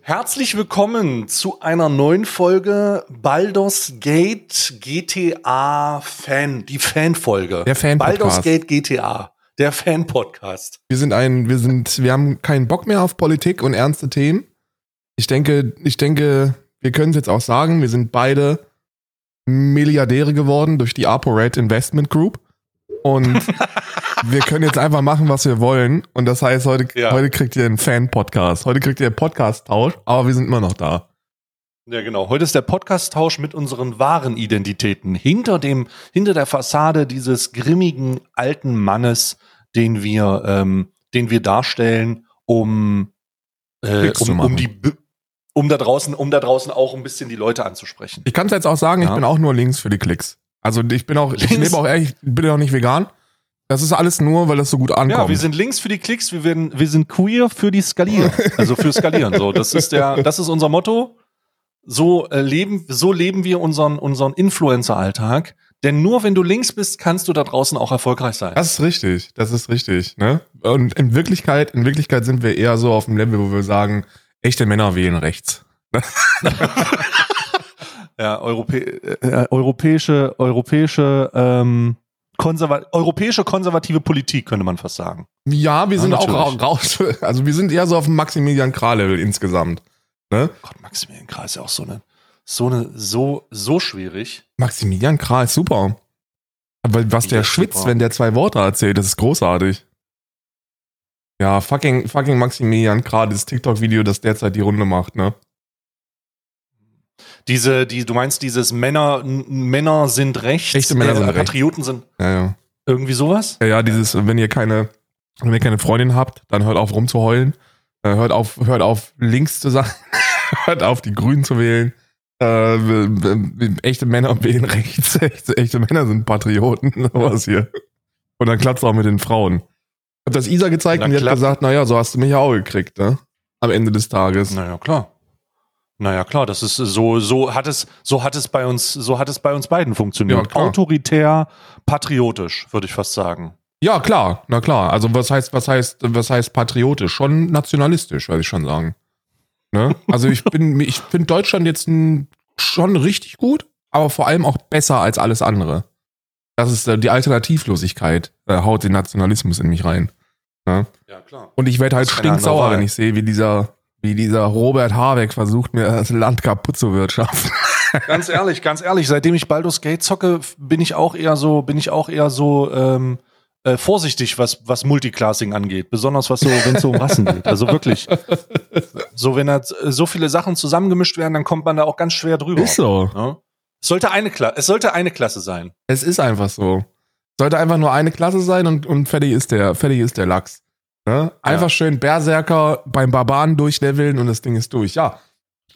Herzlich willkommen zu einer neuen Folge Baldur's Gate GTA Fan, die Fanfolge. Der Fan-Podcast. Baldur's Gate GTA, der Fan-Podcast. Wir sind ein, wir sind, wir haben keinen Bock mehr auf Politik und ernste Themen. Ich denke, ich denke, wir können es jetzt auch sagen, wir sind beide Milliardäre geworden durch die ApoRed Investment Group. Und wir können jetzt einfach machen, was wir wollen. Und das heißt, heute, Ja. heute kriegt ihr einen Fan-Podcast. Heute kriegt ihr einen Podcast-Tausch, aber wir sind immer noch da. Ja, genau. Heute ist der Podcast-Tausch mit unseren wahren Identitäten. Hinter dem, hinter der Fassade dieses grimmigen alten Mannes, den wir, ähm, den wir darstellen, um, äh, um, um die, um da draußen, um da draußen auch ein bisschen die Leute anzusprechen. Ich kann es jetzt auch sagen, ich Ja. bin auch nur links für die Klicks. Also ich bin auch, ich Links? lebe auch ehrlich, ich bin auch nicht vegan. Das ist alles nur, weil das so gut ankommt. Ja, wir sind links für die Klicks, wir werden, wir sind queer für die Skalieren. Also für Skalieren. So, das ist der, das ist unser Motto. So äh, leben, so leben wir unseren, unseren Influencer-Alltag. Denn nur wenn du links bist, kannst du da draußen auch erfolgreich sein. Das ist richtig, das ist richtig. Ne? Und in Wirklichkeit, in Wirklichkeit sind wir eher so auf dem Level, wo wir sagen, echte Männer wählen rechts. Ja, Europä äh, europäische, europäische, ähm, konserva europäische konservative Politik, könnte man fast sagen. Ja, wir Ja, sind auch natürlich. ra- raus. Also wir sind eher so auf dem Maximilian Krah-Level insgesamt. Ne? Gott, Maximilian Krah ist ja auch so eine, so eine, so, so schwierig. Maximilian Krah ist super. Aber was der Ja, schwitzt, super. wenn der zwei Worte erzählt, das ist großartig. Ja, fucking, fucking Maximilian Krah, dieses TikTok-Video, das derzeit die Runde macht, ne? Diese, die, du meinst dieses Männer, Männer sind rechts, äh, Echte Männer sind rechts. Patrioten sind Ja, ja. irgendwie sowas? Ja, ja, dieses, wenn ihr keine, wenn ihr keine Freundin habt, dann hört auf rumzuheulen. Äh, hört auf, hört auf links zu sein. hört auf die Grünen zu wählen. Äh, echte Männer wählen rechts. Echte, echte Männer sind Patrioten. Was hier. Und dann klappt auch mit den Frauen. Hat das Isa gezeigt Na, und die hat gesagt, naja, so hast du mich ja auch gekriegt, ne? Am Ende des Tages. Naja, klar. Naja, klar, das ist so, so hat es, so hat es bei uns, so hat es bei uns beiden Ja, funktioniert. klar. Autoritär, patriotisch, würde ich fast sagen. Ja, klar, na klar. Also was heißt, was heißt, was heißt patriotisch? Schon nationalistisch, würde ich schon sagen. Ne? Also ich bin, ich finde Deutschland jetzt schon richtig gut, aber vor allem auch besser als alles andere. Das ist äh, die Alternativlosigkeit, äh, haut den Nationalismus in mich rein. Ne? Ja, klar. Und ich werde halt stinksauer, wenn ich sehe, wie dieser, wie dieser Robert Habeck versucht, mir das Land kaputt zu wirtschaften. Ganz ehrlich, ganz ehrlich, seitdem ich Baldur's Gate zocke, bin ich auch eher so, bin ich auch eher so ähm, äh, vorsichtig, was, was Multiclassing angeht. Besonders was so, wenn es so um Rassen geht. Also wirklich. So, wenn da äh, so viele Sachen zusammengemischt werden, dann kommt man da auch ganz schwer drüber. Ist so. Ne? Es sollte eine Klasse, es sollte eine Klasse sein. Es ist einfach so. Sollte einfach nur eine Klasse sein und, und fertig ist der, fertig ist der Lachs. Ne? Einfach Ja. schön Berserker beim Barbaren durchleveln und das Ding ist durch. Ja.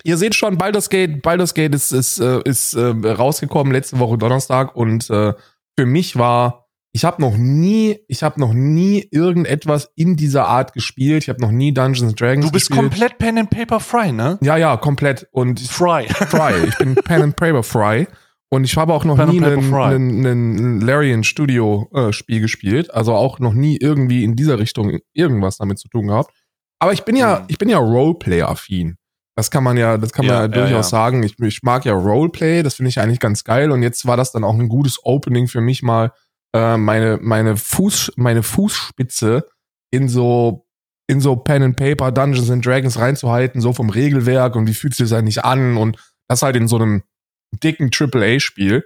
Ihr seht schon, Baldur's Gate, Baldur's Gate ist, ist, äh, ist äh, rausgekommen letzte Woche Donnerstag und äh, für mich war, ich habe noch nie, ich habe noch nie irgendetwas in dieser Art gespielt. Ich habe noch nie Dungeons Dragons Du bist gespielt. komplett Pen and Paper Fry, ne? Ja, ja, komplett. Und Fry. Fry. Ich bin Pen and Paper Fry. Und ich habe auch noch nie einen Larian Studio äh, Spiel gespielt. Also auch noch nie irgendwie in dieser Richtung irgendwas damit zu tun gehabt. Aber ich bin ja, Mhm. ich bin ja Roleplay-affin. Das kann man ja, das kann man Ja, ja, ja, durchaus ja. sagen. Ich, ich mag ja Roleplay, das finde ich eigentlich ganz geil. Und jetzt war das dann auch ein gutes Opening für mich mal, äh, meine, meine Fuß, meine Fußspitze in so, in so Pen and Paper, Dungeons and Dragons reinzuhalten, so vom Regelwerk und wie fühlt sich das eigentlich an und das halt in so einem dicken AAA-Spiel.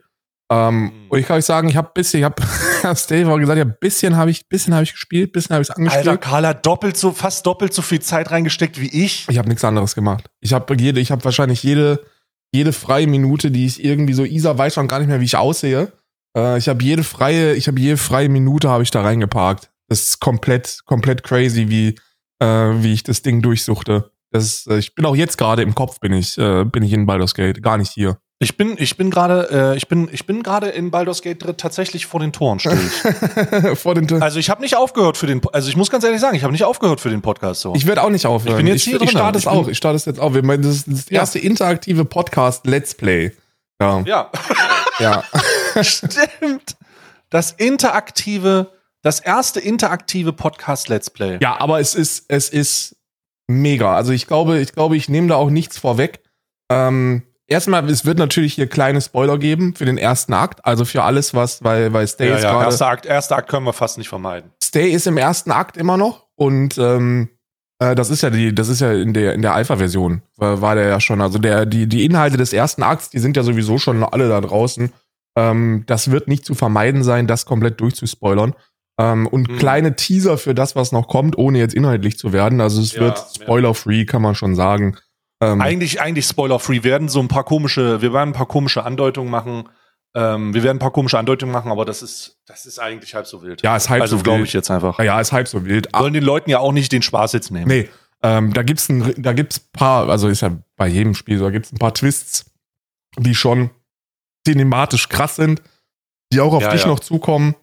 Ähm, Mhm. Und ich kann euch sagen, ich habe bisschen, ich habe, Steve auch gesagt, ja, bisschen habe ich, bisschen habe ich gespielt, bisschen habe ich es angespielt. Alter, Carla hat doppelt so, fast doppelt so viel Zeit reingesteckt wie ich. Ich habe nichts anderes gemacht. Ich habe jede, ich habe wahrscheinlich jede, jede freie Minute, die ich irgendwie so, Isa weiß schon gar nicht mehr, wie ich aussehe. Äh, ich habe jede freie, ich habe jede freie Minute habe ich da reingeparkt. Das ist komplett, komplett crazy, wie, äh, wie ich das Ding durchsuchte. Das ist, äh, ich bin auch jetzt gerade im Kopf bin ich, äh, bin ich in Baldur's Gate, gar nicht hier. Ich bin, ich bin gerade, äh, ich bin, ich bin gerade in Baldur's Gate 3 tatsächlich vor den Toren stehe ich. Vor den Tür- Also ich habe nicht aufgehört für den, also ich muss ganz ehrlich sagen, ich habe nicht aufgehört für den Podcast so. Ich werde auch nicht aufhören. Ich bin jetzt ich, hier ich drin. starte es Ich auch. Ich starte es jetzt auch. Wir meinen, Das ist das Ja. erste interaktive Podcast Let's Play. Ja. ja, ja. stimmt. Das interaktive, das erste interaktive Podcast Let's Play. Ja, aber es ist, es ist, mega. Also ich glaube, ich glaube, ich nehme da auch nichts vorweg. Ähm, erstmal, es wird natürlich hier kleine Spoiler geben für den ersten Akt, also für alles, was, weil, weil Stay Ja, ist ja, gerade. erster Akt, erster Akt können wir fast nicht vermeiden. Stay ist im ersten Akt immer noch und ähm, äh, das ist ja die, das ist ja in der in der Alpha-Version war, war der ja schon. Also der die die Inhalte des ersten Akts, die sind ja sowieso schon alle da draußen. Ähm, das wird nicht zu vermeiden sein, das komplett durchzuspoilern. Ähm, und Mhm. kleine Teaser für das, was noch kommt, ohne jetzt inhaltlich zu werden. Also es Ja, wird spoiler-free, kann man schon sagen. Ähm, Eigentlich, eigentlich spoiler-free. Wir werden so ein paar komische, wir werden ein paar komische Andeutungen machen. Ähm, wir werden ein paar komische Andeutungen machen, aber das ist, das ist eigentlich halb so wild. ja, ist halb also so glaube wild. ich jetzt einfach. Ja, ist halb so wild. Wollen den Leuten ja auch nicht den Spaß jetzt nehmen. Nee, ähm, da gibt's ein, da gibt's paar, also ist ja bei jedem Spiel so, da gibt's ein paar Twists, die schon cinematisch krass sind, die auch auf Ja, dich ja. noch zukommen.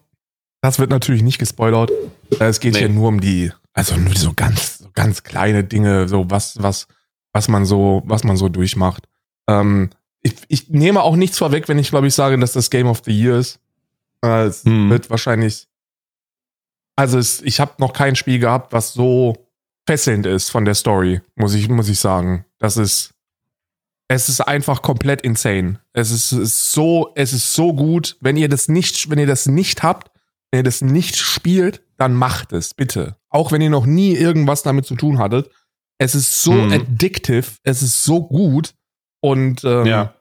Das wird natürlich nicht gespoilert. Äh, Es geht Nee. hier nur um die, also nur so ganz, so ganz kleine Dinge, so was, was, was man so, was man so durchmacht. Ähm, ich, ich nehme auch nichts vorweg, wenn ich glaube ich sage, dass das Game of the Year ist. Äh, es Hm. wird wahrscheinlich, also es, ich habe noch kein Spiel gehabt, was so fesselnd ist von der Story, muss ich, muss ich sagen. Das ist, es ist einfach komplett insane. Es ist, es ist so, es ist so gut. Wenn ihr das nicht, wenn ihr das nicht habt, wenn ihr das nicht spielt, dann macht es, bitte. Auch wenn ihr noch nie irgendwas damit zu tun hattet. Es ist so Mhm. addictive, es ist so gut und ähm, Ja.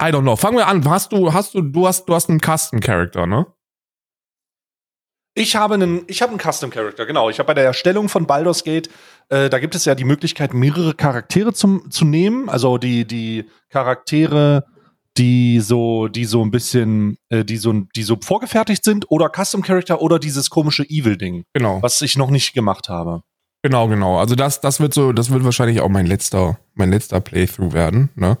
I don't know. Fangen wir an. Hast du, hast du, du hast, du hast einen Custom Character, ne? Ich habe einen, ich habe einen Custom Character, genau. Ich habe bei der Erstellung von Baldur's Gate, äh, da gibt es ja die Möglichkeit, mehrere Charaktere zum, zu nehmen. Also die, die Charaktere, die so, die so ein bisschen, äh, die so, die so vorgefertigt sind, oder Custom Character oder dieses komische Evil-Ding, Genau. was ich noch nicht gemacht habe. Genau, genau. Also das, das wird so, das wird wahrscheinlich auch mein letzter, mein letzter Playthrough werden, ne?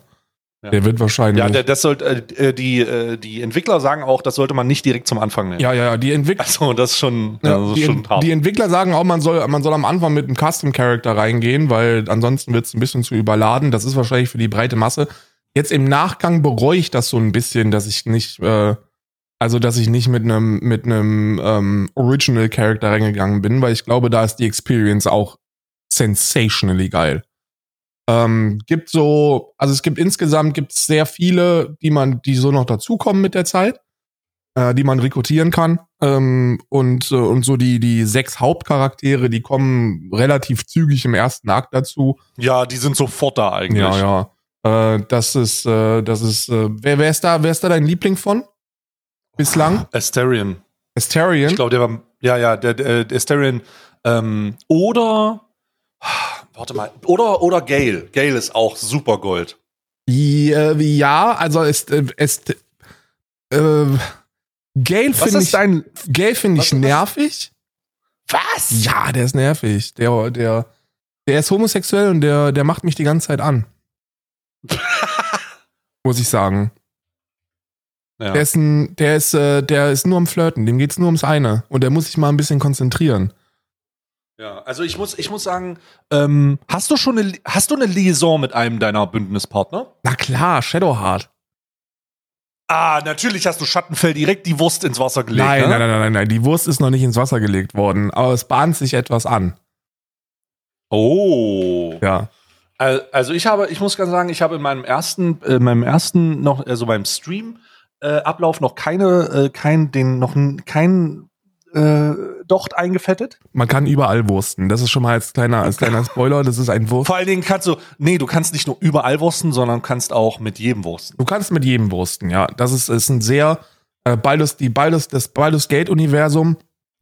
Ja. Der wird wahrscheinlich. Ja, der, das sollte, äh, die, äh, die Entwickler sagen auch, das sollte man nicht direkt zum Anfang nehmen. ja, ja, ja, die Entwickler. Also, das ist schon, Ja, das ist die, schon hart. die Entwickler sagen auch, man soll, man soll am Anfang mit einem Custom Character reingehen, weil ansonsten wird es ein bisschen zu überladen. Das ist wahrscheinlich für die breite Masse. Jetzt im Nachgang bereue ich das so ein bisschen, dass ich nicht, äh, also dass ich nicht mit einem mit einem ähm, Original Character reingegangen bin, weil ich glaube, da ist die Experience auch sensationally geil. Ähm, gibt so, also es gibt insgesamt gibt sehr viele, die man, die so noch dazukommen mit der Zeit, äh, die man rekrutieren kann. Ähm, und, äh, und so die, die sechs Hauptcharaktere, die kommen relativ zügig im ersten Akt dazu. ja, die sind sofort da eigentlich. Ja, ja. Äh, das ist, äh, das ist, äh, wer, wer ist da, wer ist da dein Liebling von? Bislang? Asterion. Asterion? Ich glaube, der war, ja, ja, der, der, der Asterion. Ähm, oder, warte mal, oder, oder Gale. Gale ist auch super Gold. Ja, ja, also ist, äh, ist äh, Gale Was finde ich, dein, Gale finde was- ich was- nervig. was? Ja, der ist nervig. Der, der, der ist homosexuell und der, der macht mich die ganze Zeit an. Muss ich sagen. Ja. Der ist ein, der ist, äh, der ist nur am Flirten. Dem geht's nur ums eine. Und der muss sich mal ein bisschen konzentrieren. ja, also ich muss, ich muss sagen, ähm, hast du schon eine, hast du eine Liaison mit einem deiner Bündnispartner? Na klar, Shadowheart. Ah, natürlich hast du Schattenfell direkt die Wurst ins Wasser gelegt. nein, ne? nein, nein, nein, nein, nein. Die Wurst ist noch nicht ins Wasser gelegt worden, aber es bahnt sich etwas an. Oh. Ja. Al- Also ich habe, ich muss ganz sagen, ich habe in meinem ersten, äh, meinem ersten noch, also beim Stream äh, Ablauf noch keine, äh, kein, den noch kein äh, Docht eingefettet. Man kann überall wursten. Das ist schon mal als kleiner, als kleiner Spoiler. Das ist ein Wurst. Vor allen Dingen kannst du, nee, du kannst nicht nur überall wursten, sondern kannst auch mit jedem wursten. Du kannst mit jedem wursten, ja. Das ist, ist ein sehr, äh, Baldur's, die Baldur's, das Baldur's Gate Universum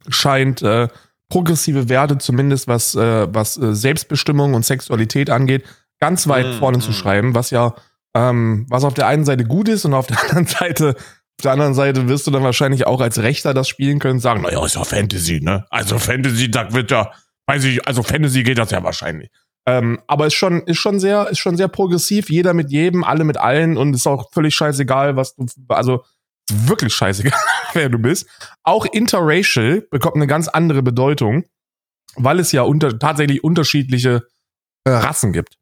scheint äh, progressive Werte, zumindest was, äh, was äh, Selbstbestimmung und Sexualität angeht, ganz weit Mm, vorne zu mm. schreiben, was ja, ähm, was auf der einen Seite gut ist und auf der anderen Seite, auf der anderen Seite wirst du dann wahrscheinlich auch als Rechter das spielen können und sagen, naja, ist ja Fantasy, ne? Also Fantasy, da wird ja, weiß ich, also Fantasy geht das ja wahrscheinlich. Ähm, aber ist schon, ist schon sehr, ist schon sehr progressiv. Jeder mit jedem, alle mit allen und ist auch völlig scheißegal, was du, also ist wirklich scheißegal, wer du bist. Auch interracial bekommt eine ganz andere Bedeutung, weil es ja unter, tatsächlich unterschiedliche äh, Rassen gibt.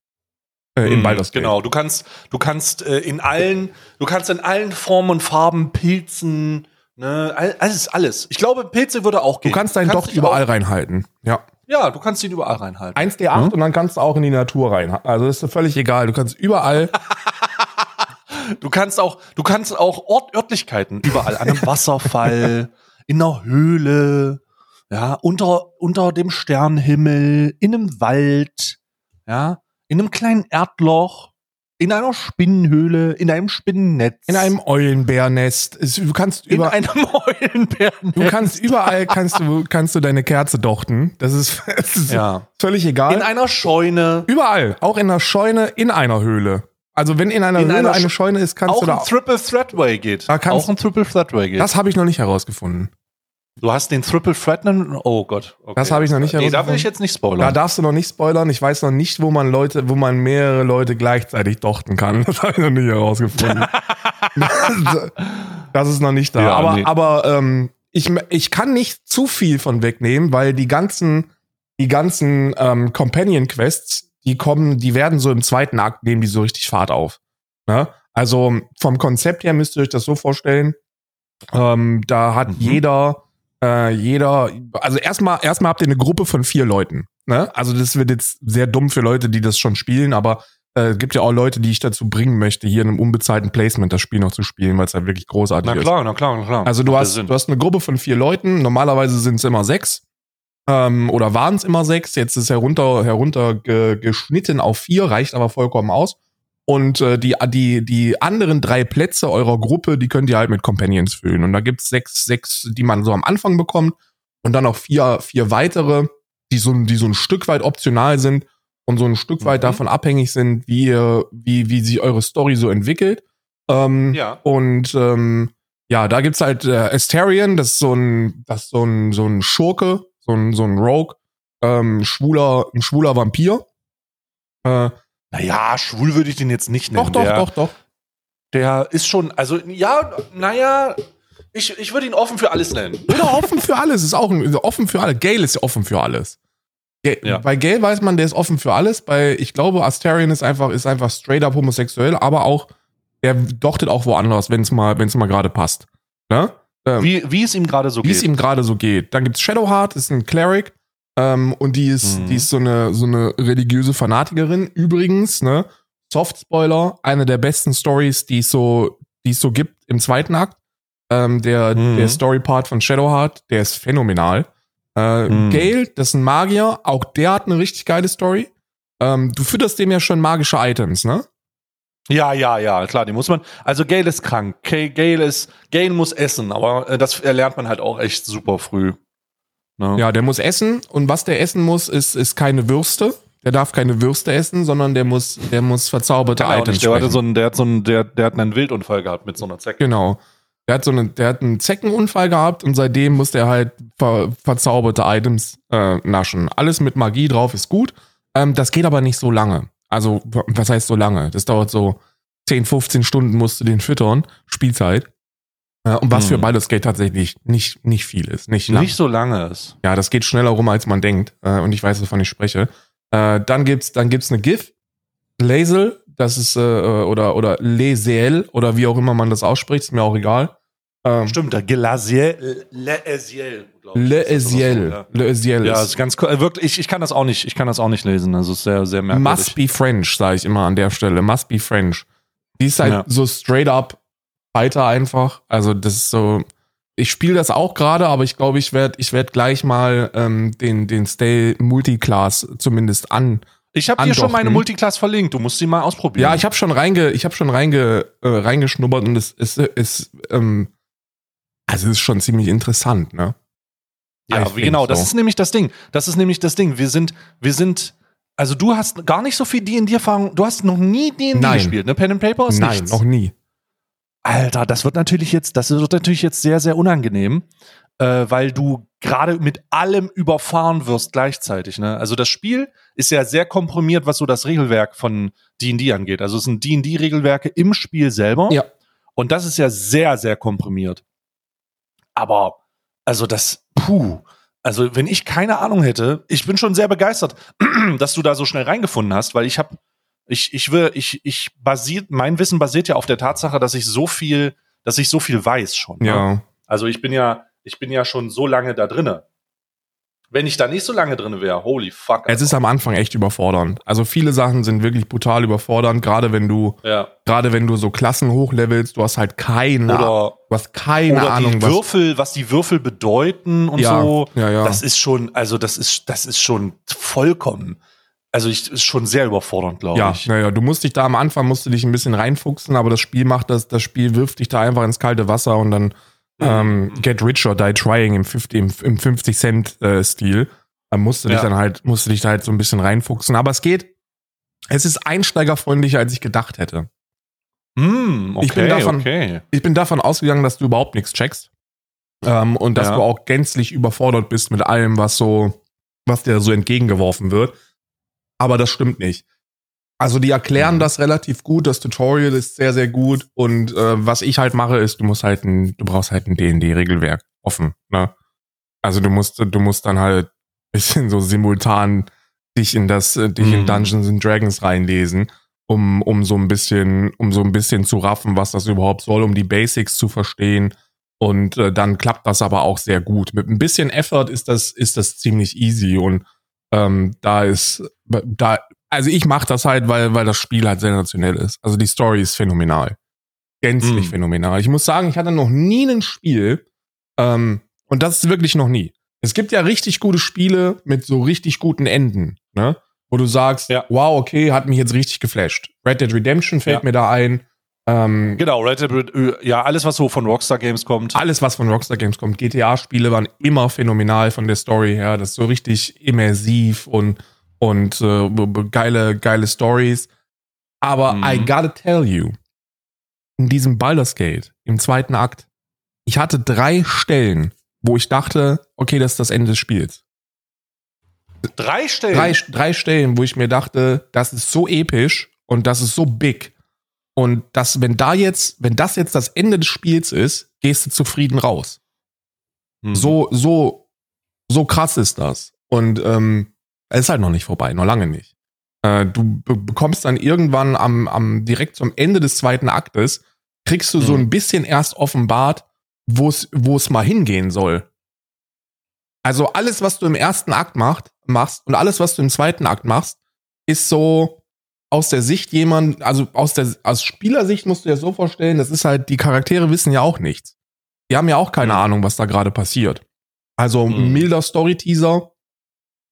Äh, in Mm, Baldur's Gate. Genau, du kannst, du kannst äh, in allen, du kannst in allen Formen und Farben Pilzen, ne, all- alles, alles. Ich glaube, Pilze würde auch Du gehen. kannst deinen Docht überall reinhalten. Ja. Ja, du kannst ihn überall reinhalten. 1D8 und dann kannst du auch in die Natur rein. Also ist völlig egal. Du kannst überall. Du kannst auch, du kannst auch Ort, Örtlichkeiten überall an einem Wasserfall, in einer Höhle, ja, unter, unter dem Sternenhimmel, in einem Wald, ja, in einem kleinen Erdloch, in einer Spinnenhöhle, in einem Spinnennetz. In einem Eulenbärnest. Es- Du kannst in über, einem Eulenbären. du kannst überall kannst du, kannst du deine Kerze dochten. Das ist, das ist Ja. völlig egal. In einer Scheune. überall. Auch in einer Scheune, in einer Höhle. Also wenn in einer In Höhle einer eine Sch- Scheune ist, kannst Auch du da. ein Triple Threadway geht. Da kannst- auch ein Triple Threadway geht. Das habe ich noch nicht herausgefunden. Du hast den Triple Thread. Oh Gott. Okay. Das habe ich noch nicht Nee, da will herausgefunden. ich jetzt nicht spoilern. Da darfst du noch nicht spoilern. Ich weiß noch nicht, wo man Leute, wo man mehrere Leute gleichzeitig dochten kann. Das habe ich noch nicht herausgefunden. das, das ist noch nicht da. Ja, aber nee. aber ähm, ich, ich kann nicht zu viel von wegnehmen, weil die ganzen, die ganzen ähm, Companion Quests, die kommen, die werden so im zweiten Akt nehmen die so richtig Fahrt auf. Ne? Also vom Konzept her müsst ihr euch das so vorstellen. Ähm, da hat Mhm. jeder, äh, jeder, also erstmal, erstmal habt ihr eine Gruppe von vier Leuten. Ne? Also das wird jetzt sehr dumm für Leute, die das schon spielen, aber äh, gibt ja auch Leute, die ich dazu bringen möchte, hier in einem unbezahlten Placement das Spiel noch zu spielen, weil es halt wirklich großartig na ist. klar, na klar, na klar. Also du hast, Sinn. du hast eine Gruppe von vier Leuten. Normalerweise sind es immer sechs. Ähm, oder waren es immer sechs. Jetzt ist herunter, herunter ge, geschnitten auf vier, reicht aber vollkommen aus. Und äh, die, die, die anderen drei Plätze eurer Gruppe, die könnt ihr halt mit Companions füllen. Und da gibt's sechs, sechs, die man so am Anfang bekommt. Und dann noch vier, vier weitere, die so, ein- die so ein Stück weit optional sind und so ein Stück weit Mhm. davon abhängig sind, wie, wie, wie sich eure Story so entwickelt. Ähm, Ja. Und ähm, ja, da gibt's halt äh, Asterion, das ist so ein, das ist so ein, so ein Schurke, so ein, so ein Rogue, ähm, schwuler, ein schwuler Vampir. Äh, Naja, schwul würde ich den jetzt nicht nennen. doch, doch, der, doch, doch. Der ist schon, also ja, naja, ich, ich würde ihn offen für alles nennen. Oder offen für alles, ist auch ein, offen für alles. Gale ist ja offen für alles. Ga- Ja. Bei Gale weiß man, der ist offen für alles. Bei, ich glaube, Asterion ist einfach, ist einfach straight up homosexuell, aber auch, der dochtet auch woanders, wenn es mal, mal gerade passt. Ne? Ähm, Wie, wie es ihm gerade so wie geht. es ihm gerade so geht. Dann gibt's Shadowheart, ist ein Cleric, ähm, und die ist, Mhm. die ist so eine, so eine religiöse Fanatikerin. Übrigens, ne, Soft Spoiler, eine der besten Stories, die es so, die es so gibt im zweiten Akt. Ähm, der, Mhm. der Story-Part von Shadowheart, der ist phänomenal. Äh, Mhm. Gale, das ist ein Magier, auch der hat eine richtig geile Story. Ähm, du fütterst dem ja schon magische Items, ne? ja, ja, ja, klar, die muss man. Also Gale ist krank. Ga- Gale ist, Gale muss essen, aber äh, das erlernt man halt auch echt super früh. Ne? Ja, der muss essen und was der essen muss, ist, ist keine Würste. Der darf keine Würste essen, sondern der muss, der muss verzauberte er auch Items. Der, hatte so einen, der hat so einen, der, der hat einen Wildunfall gehabt mit so einer Zecke. Genau. Der hat so eine, der hat einen Zeckenunfall gehabt und seitdem muss der halt ver, verzauberte Items äh, naschen. Alles mit Magie drauf ist gut. Ähm, das geht aber nicht so lange. Also, was heißt so lange? Das dauert so 10, 15 Stunden musst du den füttern. Spielzeit. Und was Hm. für Baldur's tatsächlich nicht, nicht viel ist. Nicht lang. Nicht so lange ist. Ja, das geht schneller rum, als man denkt. Äh, und ich weiß, wovon ich spreche. Äh, dann gibt's, dann gibt's eine GIF. Lazel, das ist, äh, oder, oder Lesel, oder wie auch immer man das ausspricht, ist mir auch egal. Ähm, Stimmt, der Gelasiel, Le Esiel, ich. Le Esiel. Le Esiel Ja, ist ganz cool. Wirklich, ich, ich kann das auch nicht, ich kann das auch nicht lesen. Also ist sehr, sehr merkwürdig. Must be French, sage ich immer an der Stelle. Must be French. Die ist halt Ja. so straight up weiter einfach. Also das ist so. Ich spiele das auch gerade, aber ich glaube, ich werde ich werd gleich mal ähm, den, den Stay Multiclass zumindest an. Ich habe dir schon meine Multiclass verlinkt. Du musst sie mal ausprobieren. Ja, ich habe schon reinge, ich habe schon reinge, äh, reingeschnuppert und es ist, ist ähm, also es ist schon ziemlich interessant, ne? Ja, genau, das so. ist nämlich das Ding. Das ist nämlich das Ding. Wir sind, wir sind, also du hast gar nicht so viel D&D-Erfahrung. Du hast noch nie D&D gespielt, ne? Pen and Paper ist Nein, nichts. noch nie. Alter, das wird natürlich jetzt, das wird natürlich jetzt sehr, sehr unangenehm, äh, weil du gerade mit allem überfahren wirst gleichzeitig. Ne? Also das Spiel ist ja sehr komprimiert, was so das Regelwerk von D&D angeht. Also es sind D&D-Regelwerke im Spiel selber. Ja. Und das ist ja sehr, sehr komprimiert. Aber, also das, puh. Also wenn ich keine Ahnung hätte, ich bin schon sehr begeistert, dass du da so schnell reingefunden hast, weil ich habe, ich, ich will, ich, ich basiert, mein Wissen basiert ja auf der Tatsache, dass ich so viel, dass ich so viel weiß schon. ne? Ja. Also ich bin ja, ich bin ja schon so lange da drinne. wenn ich da nicht so lange drin wäre, holy fuck. Es ist am Anfang echt überfordernd. Also viele Sachen sind wirklich brutal überfordernd, gerade wenn du, ja. gerade wenn du so Klassen hochlevelst, du hast halt keine, oder, du hast keine oder Ahnung, die Würfel, was, was die Würfel bedeuten und ja, so. Ja, ja. Das ist schon, also das ist, das ist schon vollkommen. Also ich ist schon sehr überfordernd, glaube ja, ich. Naja, du musst dich da am Anfang musst du dich ein bisschen reinfuchsen, aber das Spiel macht das, das Spiel wirft dich da einfach ins kalte Wasser und dann ähm, Get Rich or Die Trying im 50, im, im 50 Cent äh, Stil. Da musst du dich Ja. dann halt, musst du dich da halt so ein bisschen reinfuchsen. Aber es geht. Es ist einsteigerfreundlicher, als ich gedacht hätte. Hm, okay, Ich bin davon- okay. Ich bin davon ausgegangen, dass du überhaupt nichts checkst. Ähm, und dass Ja. du auch gänzlich überfordert bist mit allem, was so, was dir so entgegengeworfen wird. Aber das stimmt nicht. Also die erklären Mhm. das relativ gut, das Tutorial ist sehr, sehr gut. Und äh, was ich halt mache, ist, du musst halt ein, du brauchst halt ein D&D-Regelwerk offen. Ne? Also du musst, du musst dann halt bisschen so simultan dich in das, äh, dich in Mhm. Dungeons and Dragons reinlesen, um, um so ein bisschen, um so ein bisschen zu raffen, was das überhaupt soll, um die Basics zu verstehen. Und äh, dann klappt das aber auch sehr gut. Mit ein bisschen Effort ist das, ist das ziemlich easy. Und ähm, da ist, da, also ich mache das halt, weil, weil das Spiel halt sensationell ist. Also die Story ist phänomenal. Gänzlich Mhm. phänomenal. Ich muss sagen, ich hatte noch nie ein Spiel, ähm, und das ist wirklich noch nie. Es gibt ja richtig gute Spiele mit so richtig guten Enden, ne? Wo du sagst, Ja. wow, okay, hat mich jetzt richtig geflasht. Red Dead Redemption fällt Ja. mir da ein. Ähm, Genau, Red Dead, ja, alles, was so von Rockstar Games kommt. alles, was von Rockstar Games kommt. GTA-Spiele waren immer phänomenal von der Story her. Das ist so richtig immersiv und, und äh, geile, geile Stories. Aber Mhm. I gotta tell you, in diesem Baldur's Gate, im zweiten Akt, ich hatte drei Stellen, wo ich dachte, okay, das ist das Ende des Spiels. Drei Stellen. Drei, drei Stellen, wo ich mir dachte, das ist so episch und das ist so big. Und das, wenn da jetzt, wenn das jetzt das Ende des Spiels ist, gehst du zufrieden raus. Mhm. So, so, so krass ist das. Und ähm, es ist halt noch nicht vorbei, noch lange nicht. Äh, du be bekommst dann irgendwann am, am direkt zum Ende des zweiten Aktes, kriegst du so Mhm. ein bisschen erst offenbart, wo es wo es mal hingehen soll. Also alles, was du im ersten Akt macht, machst und alles, was du im zweiten Akt machst, ist so aus der Sicht jemand, also aus der aus Spielersicht musst du dir so vorstellen, das ist halt, die Charaktere wissen ja auch nichts. Die haben ja auch keine Mhm. Ahnung, was da gerade passiert. Also Mhm. milder Story-Teaser.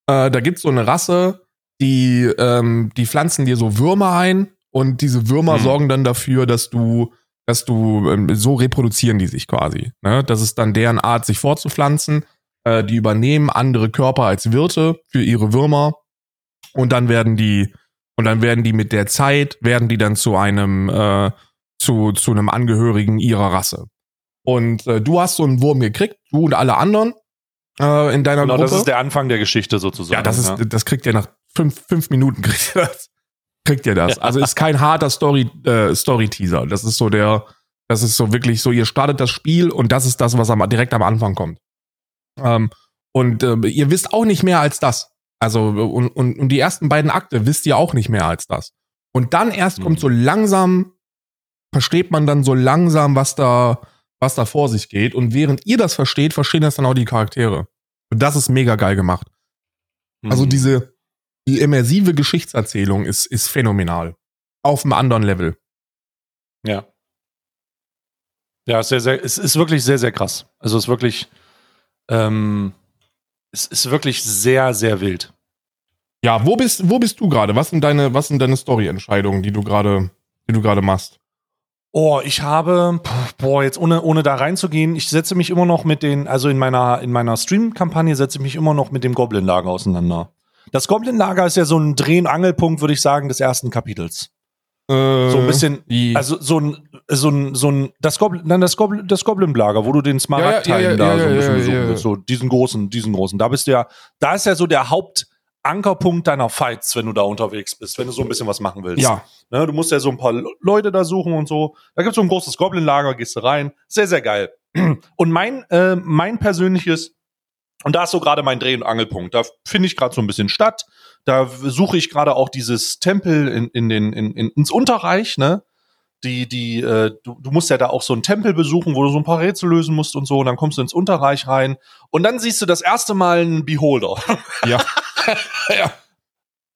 Äh, da gibt's so eine Rasse, die, ähm, die pflanzen dir so Würmer ein und diese Würmer Mhm. sorgen dann dafür, dass du, dass du, ähm, so reproduzieren die sich quasi. Ne? Das ist dann deren Art, sich fortzupflanzen. Äh, die übernehmen andere Körper als Wirte für ihre Würmer und dann werden die, und dann werden die mit der Zeit, werden die dann zu einem, äh, zu, zu einem Angehörigen ihrer Rasse. Und äh, du hast so einen Wurm gekriegt, du und alle anderen äh, in deiner Genau, Gruppe. das ist der Anfang der Geschichte sozusagen. Ja, das ist, das kriegt ihr nach fünf, fünf Minuten kriegt ihr das. Kriegt ihr das. Ja. Also ist kein harter Story, äh, Story-Teaser. Das ist so der, das ist so wirklich so, ihr startet das Spiel und das ist das, was am, direkt am Anfang kommt. Ähm, und äh, ihr wisst auch nicht mehr als das. Also, und, und, und die ersten beiden Akte wisst ihr auch nicht mehr als das. Und dann erst Mhm. kommt so langsam, versteht man dann so langsam, was da, was da vor sich geht. Und während ihr das versteht, verstehen das dann auch die Charaktere. Und das ist mega geil gemacht. Also Mhm. diese die immersive Geschichtserzählung ist, ist phänomenal. Auf einem anderen Level. Ja. Ja, sehr, sehr, es ist wirklich sehr, sehr krass. Also es ist wirklich, ähm, es ist wirklich sehr, sehr wild. Ja, wo bist, wo bist du gerade? Was sind deine, was sind deine Story-Entscheidungen, die du gerade, die du gerade machst? Oh, ich habe, boah, jetzt ohne, ohne da reinzugehen, ich setze mich immer noch mit den, also in meiner, in meiner Stream-Kampagne setze ich mich immer noch mit dem Goblin-Lager auseinander. Das Goblin-Lager ist ja so ein Dreh- und Angelpunkt, würde ich sagen, des ersten Kapitels. So ein bisschen, Die, also so ein, so ein, so ein, das Goblin, nein, das Goblin, das Goblin-Lager, wo du den Smaragdteil Ja, ja, ja, da so ein bisschen besuchen willst, so diesen großen, diesen großen. Da bist du ja, da ist ja so der Hauptankerpunkt deiner Fights, wenn du da unterwegs bist, wenn du so ein bisschen was machen willst. ja, Ne, du musst ja so ein paar Le- Leute da suchen und so. Da gibt's so ein großes Goblin-Lager, gehst du rein. Sehr, sehr geil. Und mein, äh, mein persönliches, und da ist so gerade mein Dreh- und Angelpunkt. Da finde ich gerade so ein bisschen statt. Da suche ich gerade auch dieses Tempel in, in den, in, in, ins Unterreich, ne? Die, die, äh, du, du musst ja da auch so einen Tempel besuchen, wo du so ein paar Rätsel lösen musst und so, und dann kommst du ins Unterreich rein und dann siehst du das erste Mal einen Beholder. Ja. ja.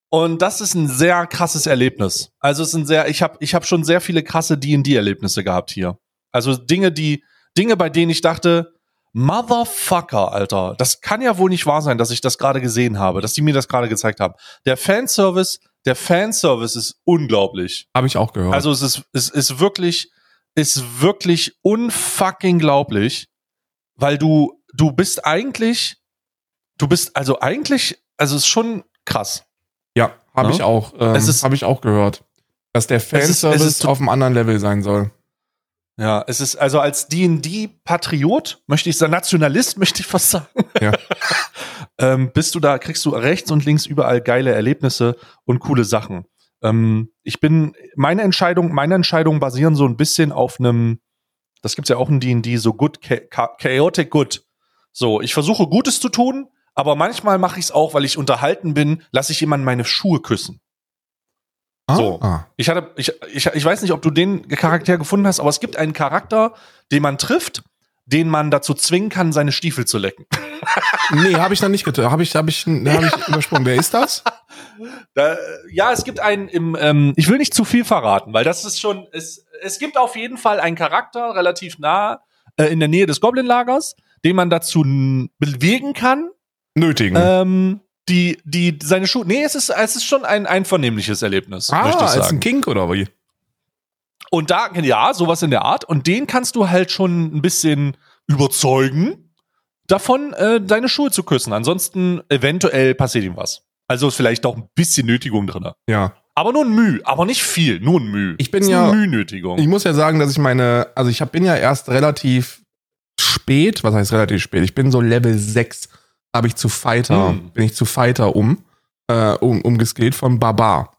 Und das ist ein sehr krasses Erlebnis. Also es ist ein sehr, ich habe ich hab schon sehr viele krasse D&D-Erlebnisse gehabt hier. Also Dinge, die, Dinge, bei denen ich dachte, Motherfucker, Alter, das kann ja wohl nicht wahr sein, dass ich das gerade gesehen habe, dass die mir das gerade gezeigt haben. Der Fanservice, der Fanservice ist unglaublich. Habe ich auch gehört. Also es ist, es ist wirklich, ist wirklich unfucking glaublich, weil du, du bist eigentlich, du bist also eigentlich, also es ist schon krass. ja, habe Ja? ich auch, ähm, Es ist- habe ich auch gehört. Dass der ist- es Fanservice ist- auf einem anderen Level sein soll. Ja, es ist also als D&D-Patriot, möchte ich sagen, Nationalist, möchte ich fast sagen. Ja. ähm, bist du da, kriegst du rechts und links überall geile Erlebnisse und coole Sachen. Ähm, ich bin, meine Entscheidung, meine Entscheidungen basieren so ein bisschen auf einem, das gibt's ja auch in D&D, so good, cha cha- chaotic good. So, ich versuche Gutes zu tun, aber manchmal mache ich es auch, weil ich unterhalten bin, lasse ich jemanden meine Schuhe küssen. So. Ah. Ich hatte, ich, ich, ich weiß nicht, ob du den Charakter gefunden hast, aber es gibt einen Charakter, den man trifft, den man dazu zwingen kann, seine Stiefel zu lecken. Nee, habe ich dann nicht getan. Habe ich, hab ich, hab ich übersprungen. Wer ist das? Da, ja, es gibt einen im, ähm, ich will nicht zu viel verraten, weil das ist schon, es, es gibt auf jeden Fall einen Charakter relativ nah äh, in der Nähe des Goblin-Lagers, den man dazu bewegen kann, Nötigen. ähm, die, die, seine Schuhe, nee, es ist, es ist schon ein einvernehmliches Erlebnis, ah, möchte ich sagen. ein Kink oder wie? Und da, ja, sowas in der Art. Und den kannst du halt schon ein bisschen überzeugen, davon äh, deine Schuhe zu küssen. Ansonsten eventuell passiert ihm was. Also ist vielleicht auch ein bisschen Nötigung drin. Ja. Aber nur ein Müh, aber nicht viel, nur ein Müh. Ich bin Ist ja- Mühnötigung. Ich muss ja sagen, dass ich meine, also ich hab, bin ja erst relativ spät, was heißt relativ spät? Ich bin so Level 6, habe ich zu Fighter, Hm. bin ich zu Fighter um, äh, um umgeskillt von Barbar.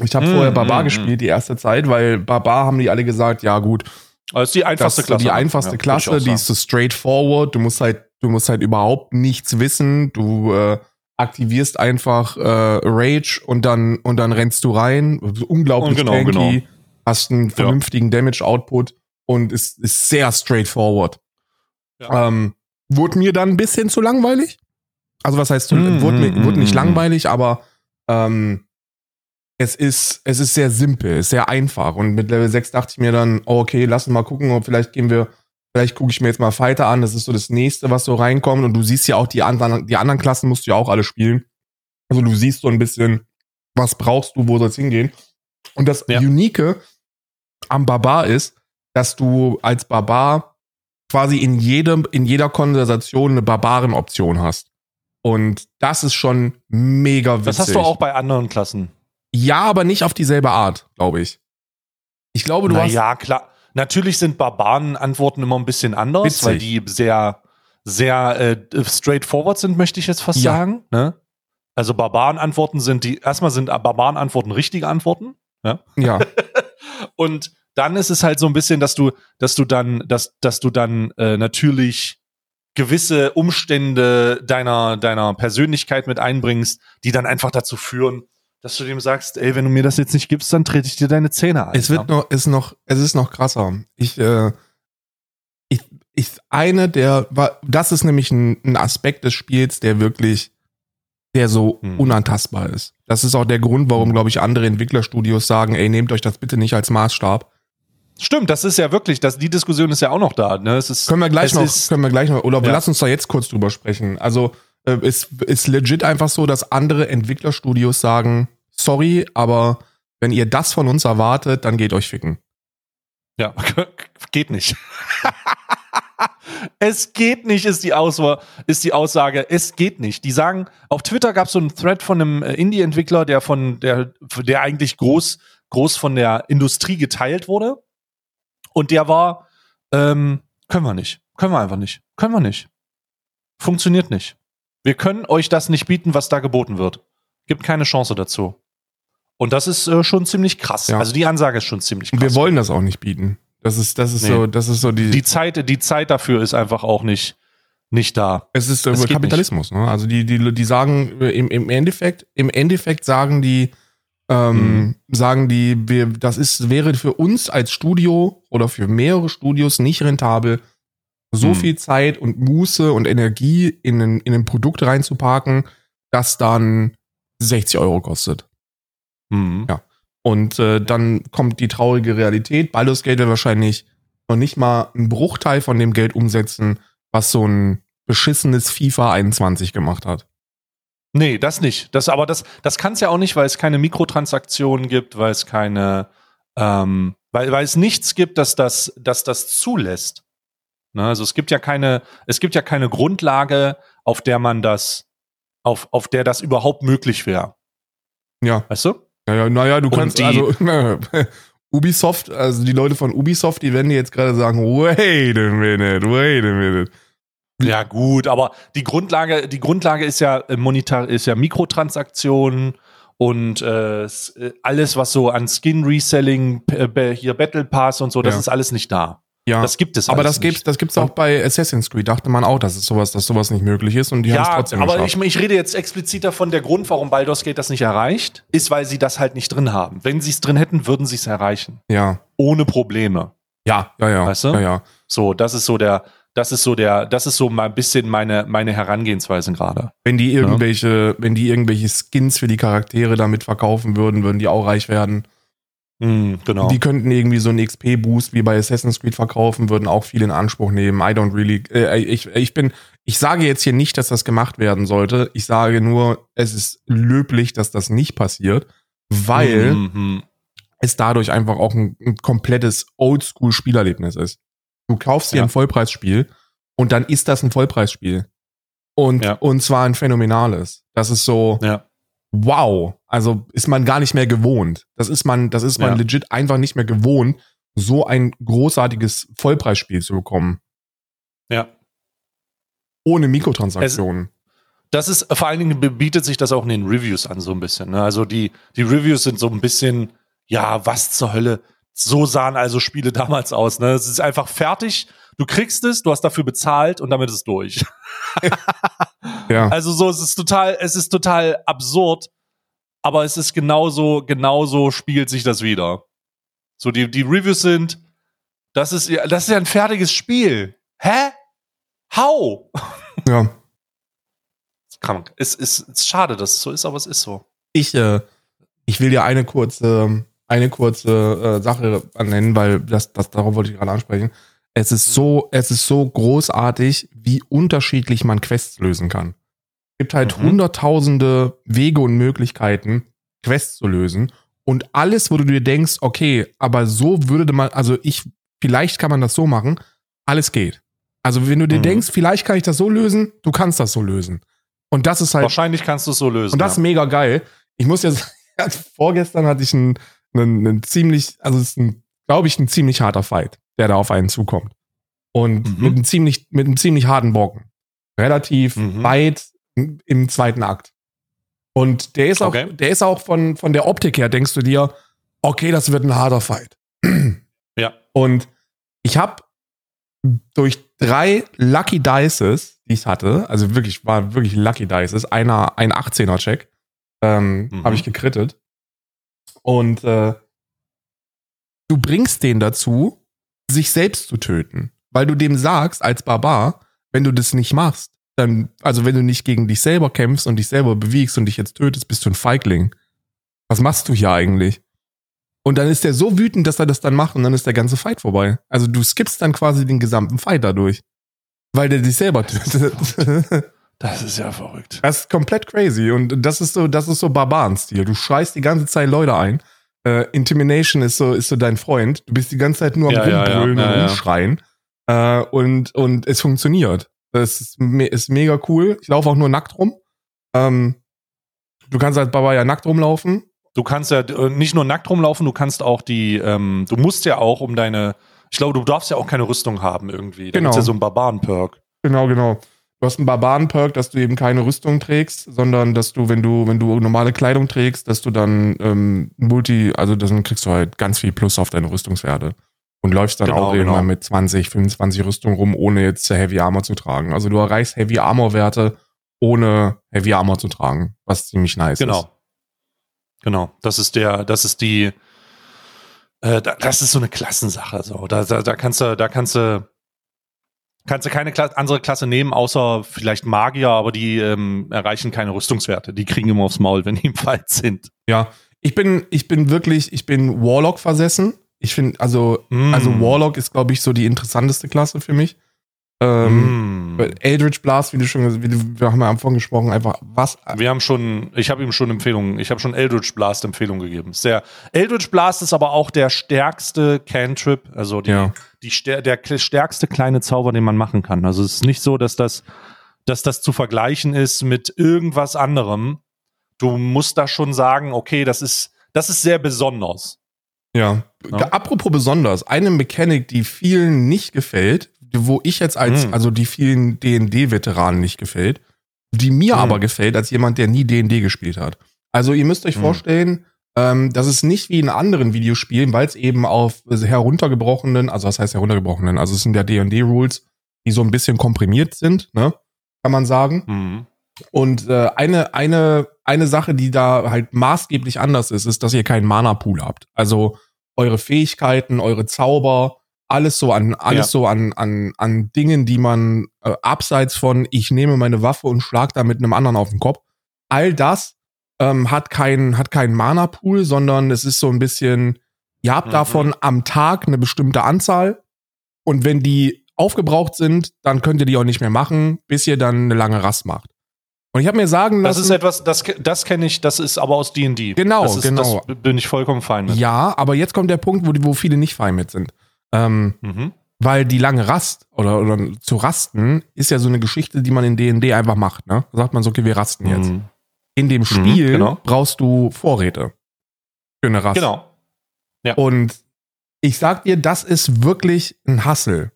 Ich habe Hm, vorher Barbar hm, gespielt die erste Zeit, weil Barbar haben die alle gesagt, ja gut, Das ist die einfachste Klasse. die einfachste Ja, Klasse, die ist so straightforward, du musst halt, du musst halt überhaupt nichts wissen, du äh, aktivierst einfach äh, Rage und dann und dann rennst du rein, unglaublich Und genau, tanky, genau. hast einen vernünftigen Damage Output und ist, ist sehr straightforward. Ja. Ähm, wurde mir dann ein bisschen zu langweilig. Also was heißt, Mm, wurde, mir, mm, wurde nicht mm, langweilig, aber ähm, es ist, es ist sehr simpel, ist sehr einfach. Und mit Level 6 dachte ich mir dann, oh, okay, lass uns mal gucken, ob vielleicht gehen wir, vielleicht gucke ich mir jetzt mal Fighter an. Das ist so das nächste, was so reinkommt. Und du siehst ja auch die anderen, die anderen Klassen musst du ja auch alle spielen. Also du siehst so ein bisschen, was brauchst du, wo soll es hingehen. Und das Ja. Unique am Barbar ist, dass du als Barbar quasi in jedem, in jeder Konversation eine Barbaren-Option hast. Und das ist schon mega witzig. Das hast du auch bei anderen Klassen. Ja, aber nicht auf dieselbe Art, glaube ich. Ich glaube, du hast. ja, klar. Natürlich sind Barbaren-Antworten immer ein bisschen anders, Witzig. weil die sehr, sehr äh, straightforward sind, möchte ich jetzt fast Ja. sagen. Ne? Also Barbaren-Antworten sind die, erstmal sind Barbaren-Antworten richtige Antworten. Ja, Und dann ist es halt so ein bisschen, dass du, dass du dann, dass, dass du dann äh, natürlich gewisse Umstände deiner, deiner Persönlichkeit mit einbringst, die dann einfach dazu führen, dass du dem sagst, ey, wenn du mir das jetzt nicht gibst, dann trete ich dir deine Zähne ein. es wird noch, ist noch, es ist noch krasser. Ich, äh, ich, ich, eine der, das ist nämlich ein, ein Aspekt des Spiels, der wirklich, der so Hm. unantastbar ist. Das ist auch der Grund, warum, glaube ich, andere Entwicklerstudios sagen, ey, nehmt euch das bitte nicht als Maßstab. Stimmt, das ist ja wirklich, das, die Diskussion ist ja auch noch da. Ne? Es ist, Können wir gleich noch, Ist, können wir gleich noch, oder Ja. lass uns da jetzt kurz drüber sprechen. Also, äh, es ist legit einfach so, dass andere Entwicklerstudios sagen, sorry, aber wenn ihr das von uns erwartet, dann geht euch ficken. ja, geht nicht. es geht nicht, ist die, Auswa ist die Aussage. Es geht nicht. Die sagen, auf Twitter gab es so einen Thread von einem äh, Indie-Entwickler, der von der, der eigentlich groß, groß von der Industrie geteilt wurde. Und der war, ähm, können wir nicht. Können wir einfach nicht. Können wir nicht. Funktioniert nicht. Wir können euch das nicht bieten, was da geboten wird. Gibt keine Chance dazu. Und das ist äh, schon ziemlich krass. Ja. Also die Ansage ist schon ziemlich krass. wir wollen das auch nicht bieten. Das ist, das ist Nee. so, das ist so die, die Zeit, die Zeit dafür ist einfach auch nicht, nicht da. es ist äh, Kapitalismus, ne? Also die, die, die sagen, im, im Endeffekt, im Endeffekt sagen die, ähm, Mhm. sagen die, wir, das ist, wäre für uns als Studio oder für mehrere Studios nicht rentabel, so Mhm. viel Zeit und Muße und Energie in ein, in ein Produkt reinzuparken, das dann 60 Euro kostet. Mhm. Ja. Und äh, dann kommt die traurige Realität. Baldur's Gate wird wahrscheinlich noch nicht mal einen Bruchteil von dem Geld umsetzen, was so ein beschissenes FIFA 21 gemacht hat. Nee, das nicht. Das, aber das, das kann es ja auch nicht, weil es keine Mikrotransaktionen gibt, weil es keine, ähm, weil, weil es nichts gibt, dass das, dass das zulässt. Ne? Also es gibt ja keine, es gibt ja keine Grundlage, auf der man das, auf, auf der das überhaupt möglich wäre. Ja. Weißt du? Naja, naja, du Und kannst die- also Ubisoft, also die Leute von Ubisoft, die werden dir jetzt gerade sagen, wait a minute, wait a minute. Ja, gut, aber die Grundlage, die Grundlage ist ja äh, monetar, ist ja Mikrotransaktionen und äh, äh, alles, was so an Skin Reselling, äh, hier Battle Pass und so, das Ja. ist alles nicht da. Ja, Das gibt es aber das gibt's, nicht. das gibt's auch bei Assassin's Creed. Dachte man auch, dass es sowas, dass sowas nicht möglich ist und die haben es ja, trotzdem aber geschafft. ich, ich rede jetzt explizit davon, der Grund, warum Baldur's Gate das nicht erreicht, ist, weil sie das halt nicht drin haben. Wenn sie es drin hätten, würden sie es erreichen. ja, Ohne Probleme. ja, ja, ja, Weißt du? ja, ja. So, das ist so der, das ist so der, das ist so mal ein bisschen meine, meine Herangehensweise gerade. Wenn die irgendwelche, wenn die irgendwelche Skins für die Charaktere damit verkaufen würden, würden die auch reich werden. Mhm, genau. Die könnten irgendwie so einen XP-Boost wie bei Assassin's Creed verkaufen, würden auch viel in Anspruch nehmen. I don't really. Äh, ich, ich bin. Ich sage jetzt hier nicht, dass das gemacht werden sollte. Ich sage nur, es ist löblich, dass das nicht passiert, weil Mhm, es dadurch einfach auch ein, ein komplettes Oldschool-Spielerlebnis ist. Du kaufst dir Ja. ein Vollpreisspiel und dann ist das ein Vollpreisspiel. Und, Ja. und zwar ein phänomenales. Das ist so, ja. wow. Also ist man gar nicht mehr gewohnt. Das ist man, das ist man legit einfach nicht mehr gewohnt, so ein großartiges Vollpreisspiel zu bekommen. Ja. Ohne Mikrotransaktionen. Das ist, vor allen Dingen bietet sich das auch in den Reviews an, so ein bisschen. Ne? Also die, die Reviews sind so ein bisschen, ja, was zur Hölle. So sahen also Spiele damals aus. Ne? Es ist einfach fertig. Du kriegst es, du hast dafür bezahlt und damit ist es durch. ja. Also so, es ist total, es ist total absurd, aber es ist genauso, genauso spielt sich das wieder. So, die, die Reviews sind, das ist, ja- das ist ja ein fertiges Spiel. Hä? How? ja. Krank. Es ist, es ist schade, dass es so ist, aber es ist so. Ich, äh, ich will dir eine kurze, eine kurze äh, Sache nennen, weil das, das, darauf wollte ich gerade ansprechen. Es ist so, es ist so großartig, wie unterschiedlich man Quests lösen kann. Es gibt halt Mhm. hunderttausende Wege und Möglichkeiten, Quests zu lösen. Und alles, wo du dir denkst, okay, aber so würde man, also ich, vielleicht kann man das so machen, alles geht. Also wenn du dir Mhm. denkst, vielleicht kann ich das so lösen, du kannst das so lösen. Und das ist halt Wahrscheinlich kannst du es so lösen. und das ist ja. mega geil. Ich muss jetzt, vorgestern hatte ich einen, einen, einen ziemlich, also es ist ein, glaube ich, ein ziemlich harter Fight, der da auf einen zukommt. Und Mhm. mit einem ziemlich, mit einem ziemlich harten Brocken. Relativ Mhm. weit im- im zweiten Akt. Und der ist auch, Okay. der ist auch von, von der Optik her, denkst du dir, okay, das wird ein harter Fight. Ja. Und ich habe durch drei Lucky Dices, die ich hatte, also wirklich, war wirklich Lucky Dices, einer, ein 18er-Check, ähm, Mhm. habe ich gekrittet. Und äh, du bringst den dazu, sich selbst zu töten. Weil du dem sagst, als Barbar, wenn du das nicht machst, dann, also wenn du nicht gegen dich selber kämpfst und dich selber bewegst und dich jetzt tötest, bist du ein Feigling. Was machst du hier eigentlich? Und dann ist der so wütend, dass er das dann macht und dann ist der ganze Fight vorbei. Also du skippst dann quasi den gesamten Fight dadurch. Weil der dich selber tötet. Das ist ja verrückt. Das ist komplett crazy und das ist so, das ist so Barbaren-Stil. Du schreist die ganze Zeit Leute ein. Äh, Intimidation ist so, ist so dein Freund. Du bist die ganze Zeit nur am Ja, ja, ja. rumbrüllen Ja, und ja. rumschreien. Äh, und, und es funktioniert. Das ist, me ist mega cool. Ich laufe auch nur nackt rum. Ähm, du kannst als Barbar ja nackt rumlaufen. Du kannst ja äh, nicht nur nackt rumlaufen, du kannst auch die, ähm, du musst ja auch um deine, ich glaube, du darfst ja auch keine Rüstung haben irgendwie. Da Genau. gibt's ja so einen Barbaren-Perk. Genau, genau. Du hast einen Barbaren-Perk, dass du eben keine Rüstung trägst, sondern dass du, wenn du, wenn du normale Kleidung trägst, dass du dann ähm, Multi, also dann kriegst du halt ganz viel Plus auf deine Rüstungswerte. Und läufst dann Genau, auch genau. mal mit 20, 25 Rüstung rum, ohne jetzt Heavy Armor zu tragen. Also du erreichst Heavy Armor Werte, ohne Heavy Armor zu tragen, was ziemlich nice ist. Genau. Genau, das ist der, das ist die, äh, da- das ist so eine Klassensache. So, da, da, da kannst du, da kannst du, kannst du keine Kla andere Klasse nehmen, außer vielleicht Magier, aber die ähm, erreichen keine Rüstungswerte. Die kriegen immer aufs Maul, wenn die im Fight sind. Ja, ich bin, ich bin wirklich, ich bin Warlock versessen. Ich finde, also, Mm. also Warlock ist, glaube ich, so die interessanteste Klasse für mich. Ähm, Mm. Eldritch Blast, wie du schon, wie du, wir haben ja am Anfang gesprochen, einfach was. Wir haben schon, ich habe ihm schon Empfehlungen, ich habe schon Eldritch Blast Empfehlungen gegeben. Sehr, Eldritch Blast ist aber auch der stärkste Cantrip, also die, Ja. Die der stärkste kleine Zauber, den man machen kann. Also es ist nicht so, dass das, dass das zu vergleichen ist mit irgendwas anderem. Du musst da schon sagen, okay, das ist, das ist sehr besonders. Ja. Ja. Apropos besonders, eine Mechanik, die vielen nicht gefällt, wo ich jetzt als, Mm. also die vielen D&D-Veteranen nicht gefällt, die mir Mm. aber gefällt als jemand, der nie D&D gespielt hat. Also ihr müsst euch Mm. vorstellen, ähm, das ist nicht wie in anderen Videospielen, weil es eben auf heruntergebrochenen, also was heißt heruntergebrochenen, also es sind ja D&D-Rules, die so ein bisschen komprimiert sind, ne, kann man sagen. Mhm. Und äh, eine, eine, eine Sache, die da halt maßgeblich anders ist, ist, dass ihr keinen Mana-Pool habt. Also eure Fähigkeiten, eure Zauber, alles so an, alles Ja. so an, an, an Dingen, die man äh, abseits von ich nehme meine Waffe und schlag da mit einem anderen auf den Kopf. All das ähm, hat keinen hat keinen Mana-Pool, sondern es ist so ein bisschen, ihr habt Mhm. davon am Tag eine bestimmte Anzahl und wenn die aufgebraucht sind, dann könnt ihr die auch nicht mehr machen, bis ihr dann eine lange Rast macht. Und ich habe mir sagen Das lassen, ist etwas, das, das kenne ich, das ist aber aus D&D. Genau, das ist, genau. Das bin ich vollkommen fein mit. ja, aber jetzt kommt der Punkt, wo, die, wo viele nicht fein mit sind. Ähm, Mhm. weil die lange Rast oder, oder zu rasten ist ja so eine Geschichte, die man in D&D einfach macht. Ne? Da sagt man so, okay, wir rasten jetzt. Mhm. In dem Spiel genau. brauchst du Vorräte für eine Rast. Genau. Und ich sag dir, das ist wirklich ein Hassel.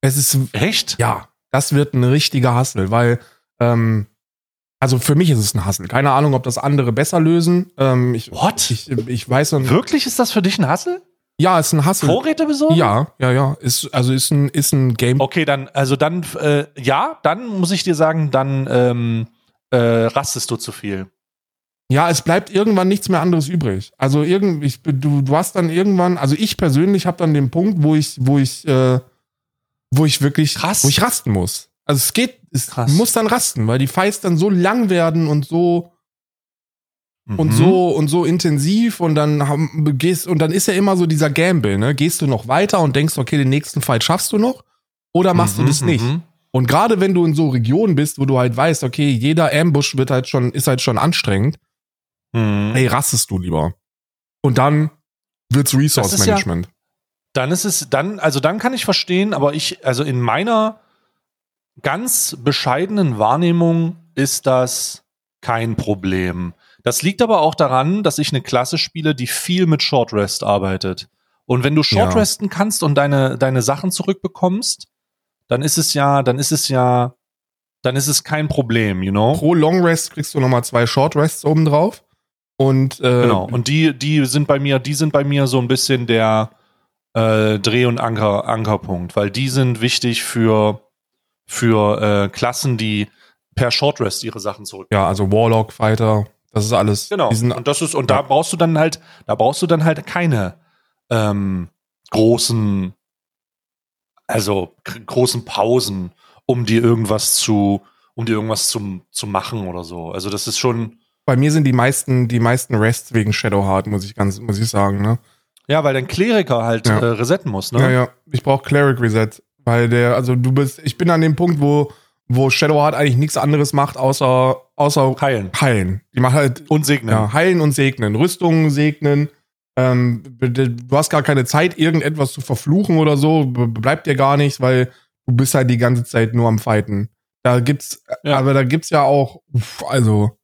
Es ist, Echt? ja, das wird ein richtiger Hassel, weil, ähm, also für mich ist es ein Hassel. Keine Ahnung, ob das andere besser lösen. Ähm, ich, What? ich, ich weiß noch, Wirklich ist das für dich ein Hassel? ja, ist ein Hassel. Vorräte besorgen? Ja, ja, ja. Ist, also ist ein, ist ein Game. Okay, dann, also dann, äh, ja, dann muss ich dir sagen, dann ähm, äh, rastest du zu viel. Ja, es bleibt irgendwann nichts mehr anderes übrig. Also irgendwie, ich, du, du hast dann irgendwann, also ich persönlich habe dann den Punkt, wo ich, wo ich, äh, wo ich wirklich, Krass. wo ich rasten muss. Also es geht, es Krass. muss dann rasten, weil die Fights dann so lang werden und so und Mhm. so und so intensiv und dann haben, gehst und dann ist ja immer so dieser Gamble, ne? Gehst du noch weiter und denkst, okay, den nächsten Fight schaffst du noch oder machst Mhm, du das nicht? mhm. Und gerade wenn du in so Regionen bist, wo du halt weißt, okay, jeder Ambush wird halt schon, ist halt schon anstrengend, Mhm. ey, rastest du lieber. Und dann wird's Resource ist ja- Management. Dann ist es, dann, also dann kann ich verstehen, aber ich, also in meiner ganz bescheidenen Wahrnehmung ist das kein Problem. Das liegt aber auch daran, dass ich eine Klasse spiele, die viel mit Short Rest arbeitet. Und wenn du Short Ja. Resten kannst und deine, deine Sachen zurückbekommst, dann ist es ja, dann ist es ja, dann ist es kein Problem, you know? Pro Long Rest kriegst du nochmal zwei Short Rests oben drauf. Und, äh, Genau. Und die, die sind bei mir, die sind bei mir so ein bisschen der äh, Dreh- und Anker, Ankerpunkt, weil die sind wichtig für, für äh, Klassen, die per Short Rest ihre Sachen zurück. ja, also Warlock, Fighter, das ist alles. Genau. Und das ist, und Ja. da brauchst du dann halt, da brauchst du dann halt keine ähm, großen, also großen Pausen, um dir irgendwas zu, um dir irgendwas zum, zu machen oder so. Also das ist schon, bei mir sind die meisten, die meisten Rests wegen Shadowheart, muss ich ganz, muss ich sagen, ne? ja, weil dein Kleriker halt Ja. äh, resetten muss, ne? Ja, ja. Ich brauche Cleric Reset, weil der, also du bist, ich bin an dem Punkt, wo, wo Shadowheart eigentlich nichts anderes macht, außer, außer Heilen. heilen. Die macht halt Und segnen. Ja, heilen und segnen. Rüstungen segnen. Ähm, du hast gar keine Zeit, irgendetwas zu verfluchen oder so. Bleibt dir gar nichts, weil du bist halt die ganze Zeit nur am Fighten. Da gibt's, Ja. aber da gibt's ja auch, also,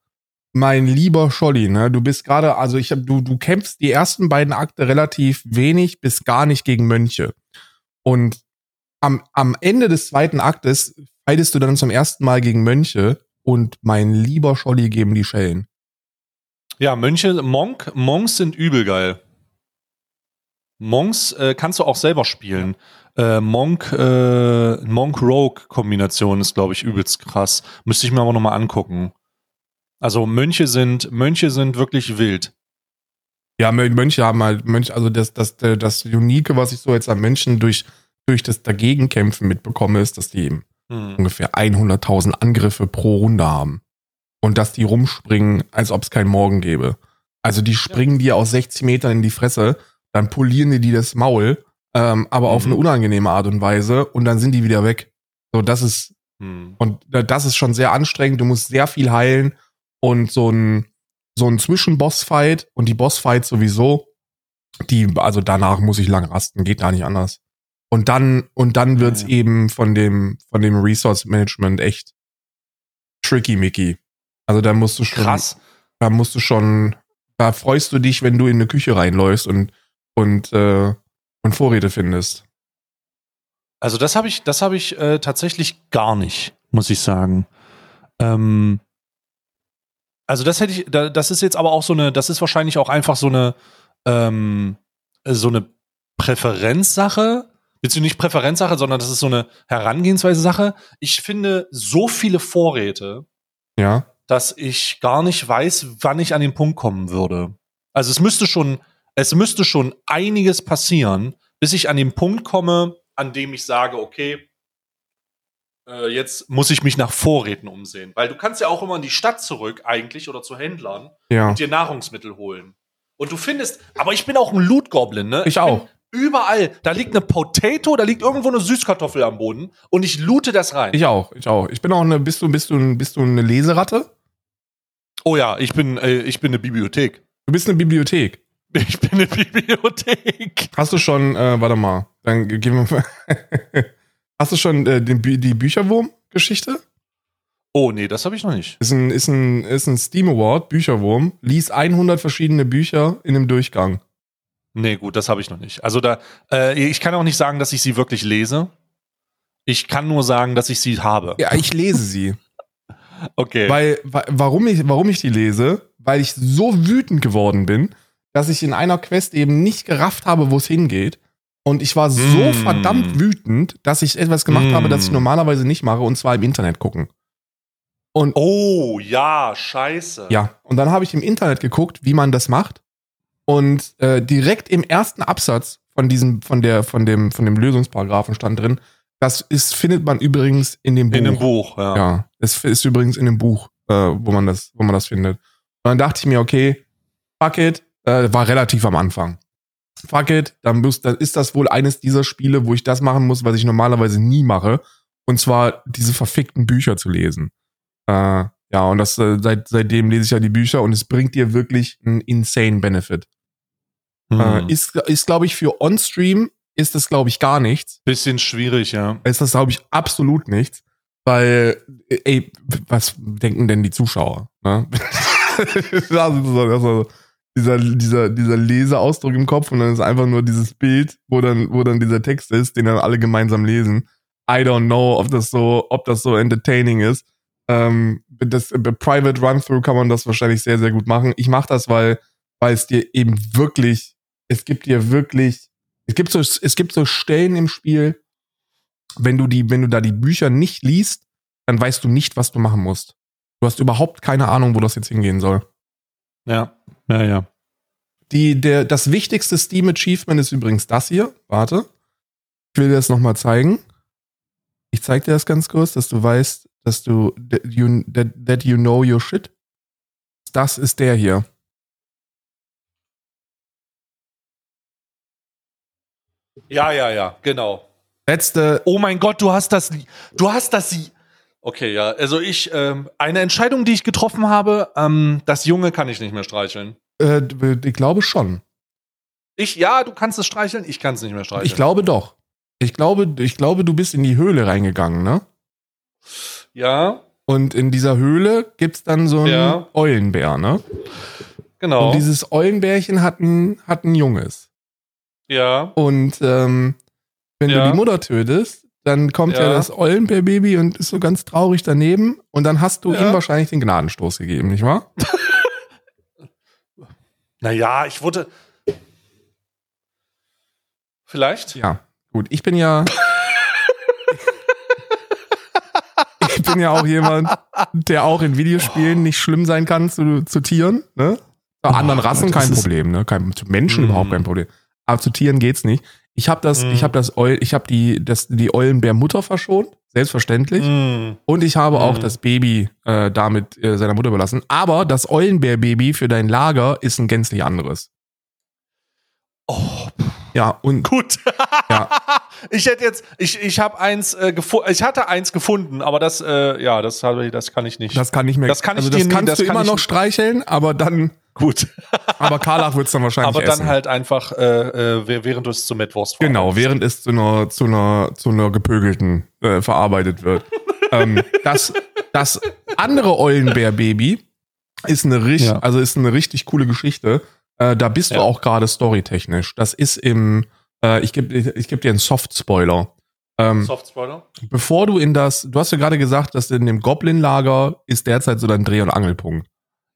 mein lieber Scholli, ne, du bist gerade, also ich hab, du, du kämpfst die ersten beiden Akte relativ wenig bis gar nicht gegen Mönche. Und am, am Ende des zweiten Aktes fightest du dann zum ersten Mal gegen Mönche und mein lieber Scholli geben die Schellen. Ja, Mönche, Monk, Monks sind übel geil. Monks äh, kannst du auch selber spielen. Äh, Monk, äh, Monk Rogue Kombination ist, glaube ich, übelst krass. Müsste ich mir aber nochmal angucken. Also Mönche sind, Mönche sind wirklich wild. Ja, Mön- Mönche haben halt, Mönche, also das, das, äh, das Unique, was ich so jetzt an Menschen durch, durch das Dagegenkämpfen mitbekomme, ist, dass die eben Hm. ungefähr 100.000 Angriffe pro Runde haben. Und dass die rumspringen, als ob es keinen Morgen gäbe. Also die springen dir aus 60 Metern in die Fresse, dann polieren die dir das Maul, ähm, aber auf Mhm. eine unangenehme Art und Weise und dann sind die wieder weg. So, das ist, Hm. und das ist schon sehr anstrengend. Du musst sehr viel heilen und so ein, so ein Zwischenboss-Fight und die Boss-Fight sowieso, die, also danach muss ich lang rasten, geht gar nicht anders. Und dann, und dann wird's Ja. eben von dem, von dem Resource Management echt tricky, Mickey. Also da musst du schon, Krass. da musst du schon, da freust du dich, wenn du in eine Küche reinläufst und, und, äh, und Vorräte findest. Also das habe ich, das habe ich äh, tatsächlich gar nicht, muss ich sagen. Ähm, also das hätte ich, da, das ist jetzt aber auch so eine, das ist wahrscheinlich auch einfach so eine, ähm, so eine Präferenzsache, beziehungsweise nicht Präferenzsache, sondern das ist so eine Herangehensweise-Sache. Ich finde so viele Vorräte, Ja. dass ich gar nicht weiß, wann ich an den Punkt kommen würde. Also es müsste schon, es müsste schon einiges passieren, bis ich an den Punkt komme, an dem ich sage, okay, äh, jetzt muss ich mich nach Vorräten umsehen. Weil du kannst ja auch immer in die Stadt zurück eigentlich oder zu Händlern Ja. und dir Nahrungsmittel holen. Und du findest, aber ich bin auch ein Loot Goblin, ne? Ich bin auch. Überall, da liegt eine Potato, da liegt irgendwo eine Süßkartoffel am Boden und ich loote das rein. Ich auch, ich auch. Ich bin auch eine, bist du, bist du, bist du eine Leseratte? oh ja, ich bin, äh, ich bin eine Bibliothek. Du bist eine Bibliothek. Ich bin eine Bibliothek. Hast du schon, äh, warte mal, dann ge- gehen wir mal. Hast du schon äh, den, die Bücherwurm-Geschichte? Oh nee, das habe ich noch nicht. Ist ein, ist ein, ist ein Steam Award, Bücherwurm. Lies 100 verschiedene Bücher in einem Durchgang. Nee, gut, das habe ich noch nicht. Also da, äh, ich kann auch nicht sagen, dass ich sie wirklich lese. Ich kann nur sagen, dass ich sie habe. Ja, ich lese sie. Okay. Weil, wa- warum ich, warum ich die lese? Weil ich so wütend geworden bin, dass ich in einer Quest eben nicht gerafft habe, wo es hingeht. Und ich war so Mm. verdammt wütend, dass ich etwas gemacht Mm. habe, das ich normalerweise nicht mache, und zwar im Internet gucken. Und oh ja, scheiße. Ja, und dann habe ich im Internet geguckt, wie man das macht. Und äh, direkt im ersten Absatz von diesem, von der, von dem, von dem Lösungsparagraphen stand drin, das ist, findet man übrigens in dem Buch. In einem Buch, ja. Ja, es ist übrigens in dem Buch, äh, wo man das, wo man das findet. Und dann dachte ich mir, okay, fuck it, äh, war relativ am Anfang. Fuck it, dann, muss, dann ist das wohl eines dieser Spiele, wo ich das machen muss, was ich normalerweise nie mache. Und zwar diese verfickten Bücher zu lesen. Äh, ja, und das äh, seit, seitdem lese ich ja die Bücher und es bringt dir wirklich einen insane Benefit. Hm. Äh, ist, ist glaube ich, für On-Stream ist das, glaube ich, gar nichts. Bisschen schwierig, ja. Ist das, glaube ich, absolut nichts. Weil, äh, ey, was denken denn die Zuschauer? Ne? das ist so, das ist so dieser, dieser, dieser Leseausdruck im Kopf und dann ist einfach nur dieses Bild, wo dann, wo dann dieser Text ist, den dann alle gemeinsam lesen. I don't know, ob das so, ob das so entertaining ist. Ähm, das äh, Private Run-Through kann man das wahrscheinlich sehr, sehr gut machen. Ich mache das, weil, weil es dir eben wirklich, es gibt dir wirklich, es gibt so, es gibt so Stellen im Spiel, wenn du die, wenn du da die Bücher nicht liest, dann weißt du nicht, was du machen musst. Du hast überhaupt keine Ahnung, wo das jetzt hingehen soll. Ja, ja, ja. Die, der, das wichtigste Steam Achievement ist übrigens das hier. Warte. Ich will dir das nochmal zeigen. Ich zeig dir das ganz kurz, dass du weißt, dass du, that you, that, that you know your shit. Das ist der hier. Ja, ja, ja, genau. Letzte, Oh mein Gott, du hast das, du hast das. Okay, ja, also ich, ähm, eine Entscheidung, die ich getroffen habe, ähm, das Junge kann ich nicht mehr streicheln. äh, ich glaube schon. Ich, ja, du kannst es streicheln, ich kann es nicht mehr streicheln. Ich glaube doch. Ich glaube, ich glaube, du bist in die Höhle reingegangen, ne? Ja, Und in dieser Höhle gibt's dann so einen Ja. Eulenbär, ne? genau. Und dieses Eulenbärchen hat ein, hat ein Junges. ja, Und ähm, wenn Ja. du die Mutter tötest, dann kommt ja, Ja. das Eulenbärbaby und ist so ganz traurig daneben. Und dann hast du Ja. ihm wahrscheinlich den Gnadenstoß gegeben, nicht wahr? naja, ich wurde. Vielleicht? Ja. Gut, ich bin ja. ich bin ja auch jemand, der auch in Videospielen nicht schlimm sein kann zu, zu Tieren. Ne? Bei Oh, anderen Rassen das kein Problem, ne? Kein, zu Menschen Mm. überhaupt kein Problem. Aber zu Tieren geht's nicht. Ich habe das, Mm. ich habe das, Eu- ich habe die, das, die Eulenbärmutter verschont, selbstverständlich. Mm. Und ich habe auch Mhm. das Baby äh, damit äh, seiner Mutter überlassen. Aber das Eulenbärbaby für dein Lager ist ein gänzlich anderes. Oh, Ja, und gut. Ja. Ich hätte jetzt, ich, ich habe eins äh, gefunden, ich hatte eins gefunden, aber das, äh, ja, das habe ich, das kann ich nicht. das kann nicht mehr. Das kann ich also das nie- kannst das du kann immer noch streicheln, aber dann, gut. aber Karlach wird's dann wahrscheinlich aber essen. dann halt einfach, äh, äh, wäh- während du es zur Mettwurst Genau, während es zu einer, zu einer, zu einer gepögelten äh, verarbeitet wird. ähm, das, das andere Eulenbär-Baby ist eine richtig, Ja. also ist eine richtig coole Geschichte. Äh, da bist du Ja. auch gerade storytechnisch. Das ist im, äh, ich gebe ich geb dir einen Soft-Spoiler. Ähm, Soft Spoiler. bevor du in das, du hast ja gerade gesagt, dass in dem Goblin-Lager ist derzeit so dein Dreh- und Angelpunkt.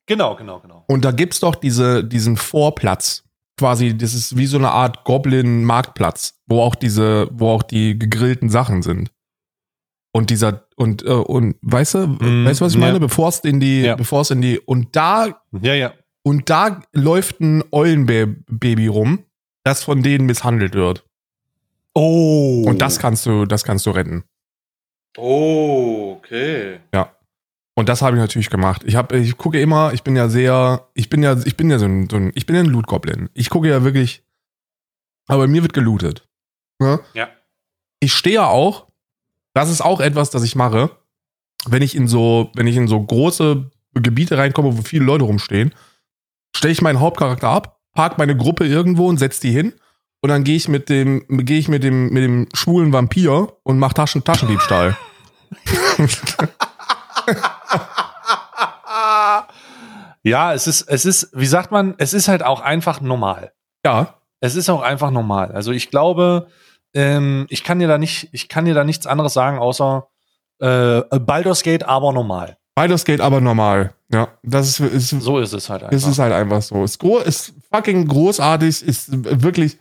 Genau, genau, genau. Und da gibt's doch diese, diesen Vorplatz. Quasi, das ist wie so eine Art Goblin-Marktplatz, wo auch diese, wo auch die gegrillten Sachen sind. Und dieser, und, äh, und, weißt du, Mm, weißt du, was ich meine? ja. Bevor es in die, Ja. bevor es in die, und da, Ja, ja. und da läuft ein Eulenbaby rum, das von denen misshandelt wird. Oh. Und das kannst du, das kannst du retten. Oh, okay. Und das habe ich natürlich gemacht. Ich habe, ich gucke immer, ich bin ja sehr, ich bin ja, ich bin ja so ein, so ein ich bin ja ein Loot-Goblin. Ich gucke ja wirklich, aber mir wird gelootet. Ne? Ja. Ich stehe ja auch, das ist auch etwas, das ich mache, wenn ich in so, wenn ich in so große Gebiete reinkomme, wo viele Leute rumstehen, stelle ich meinen Hauptcharakter ab, park meine Gruppe irgendwo und setz die hin. Und dann gehe ich mit dem, gehe ich mit dem, mit dem schwulen Vampir und mach Taschen, Taschendiebstahl. Ja, es ist, es ist, wie sagt man, es ist halt auch einfach normal. ja, Es ist auch einfach normal. Also ich glaube, ähm, ich kann dir da nicht, ich kann dir da nichts anderes sagen, außer äh, Baldur's Gate, aber normal. Beides geht aber normal. Ja, das ist, ist, So ist es halt einfach. es ist halt einfach so. Gro ist fucking großartig, ist wirklich.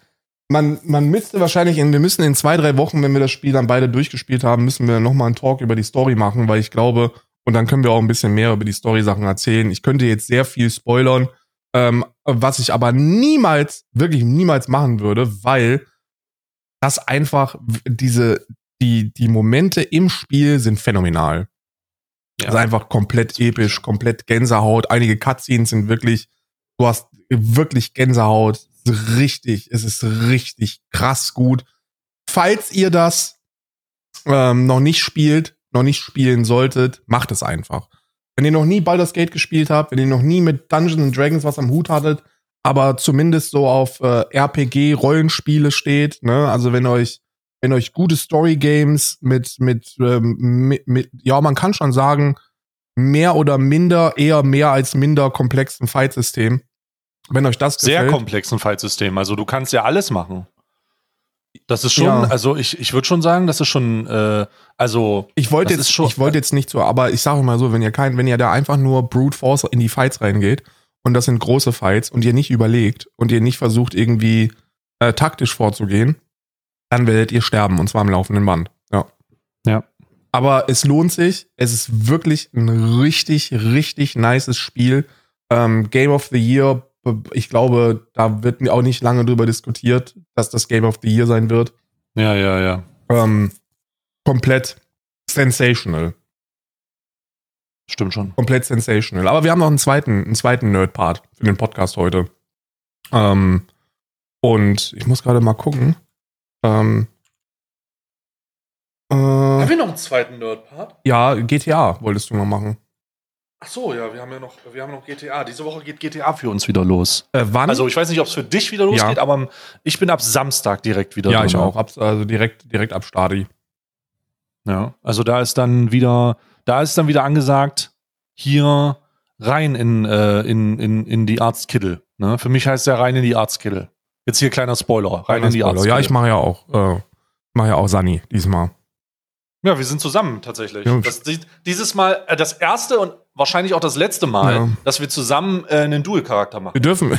Man, man müsste wahrscheinlich, in, wir müssen in zwei, drei Wochen, wenn wir das Spiel dann beide durchgespielt haben, müssen wir nochmal einen Talk über die Story machen, weil ich glaube, und dann können wir auch ein bisschen mehr über die Story-Sachen erzählen. Ich könnte jetzt sehr viel spoilern, ähm, was ich aber niemals, wirklich niemals machen würde, weil das einfach diese, die, die Momente im Spiel sind phänomenal. Ja. Das ist einfach komplett episch, komplett Gänsehaut. Einige Cutscenes sind wirklich, du hast wirklich Gänsehaut. Richtig, es ist richtig krass gut. Falls ihr das ähm, noch nicht spielt, noch nicht spielen solltet, macht es einfach. Wenn ihr noch nie Baldur's Gate gespielt habt, wenn ihr noch nie mit Dungeons and Dragons was am Hut hattet, aber zumindest so auf äh, RPG-Rollenspiele steht, ne? Also wenn euch wenn euch gute Story Games mit mit, ähm, mit mit ja man kann schon sagen mehr oder minder eher mehr als minder komplexen Fight-System. Wenn euch das Sehr gefällt, komplexen Fallsystem. Also du kannst ja alles machen. Das ist schon, Ja. also ich, ich würde schon sagen, das ist schon, äh, also Ich wollte jetzt, schon- ich wollte jetzt nicht so, aber ich sage mal so, wenn ihr kein, wenn ihr da einfach nur Brute Force in die Fights reingeht und das sind große Fights und ihr nicht überlegt und ihr nicht versucht irgendwie äh, taktisch vorzugehen, dann werdet ihr sterben und zwar am laufenden Band. Ja. Ja. Aber es lohnt sich. Es ist wirklich ein richtig, richtig nices Spiel. Ähm, Game of the Year. Ich glaube, da wird auch nicht lange drüber diskutiert, dass das Game of the Year sein wird. ja, ja, ja. Ähm, komplett sensational. Stimmt schon. komplett sensational. Aber wir haben noch einen zweiten, einen zweiten Nerd-Part für den Podcast heute. Ähm, und ich muss gerade mal gucken. Ähm, äh, wir noch einen zweiten Nerd-Part? ja, GTA wolltest du noch machen. Ach so, ja, wir haben ja noch, wir haben noch GTA. Diese Woche geht GTA für uns wieder los. Äh, wann? Also ich weiß nicht, ob es für dich wieder losgeht, Ja. aber ich bin ab Samstag direkt wieder ja, drin. ich auch. Ab, also direkt, direkt ab Stadi. Ja, also da ist dann wieder, da ist dann wieder angesagt, hier rein in, äh, in, in, in die Arztkittel. Ne? Für mich heißt der rein in die Arztkittel. Jetzt hier kleiner Spoiler, rein in die. Arztkittel. Ja, ich mache ja auch. Äh, mache ja auch Sani diesmal. Ja, wir sind zusammen tatsächlich. Ja. Das, die- dieses Mal äh, das erste und wahrscheinlich auch das letzte Mal, Ja. dass wir zusammen äh, einen Dual-Charakter machen. Wir dürfen.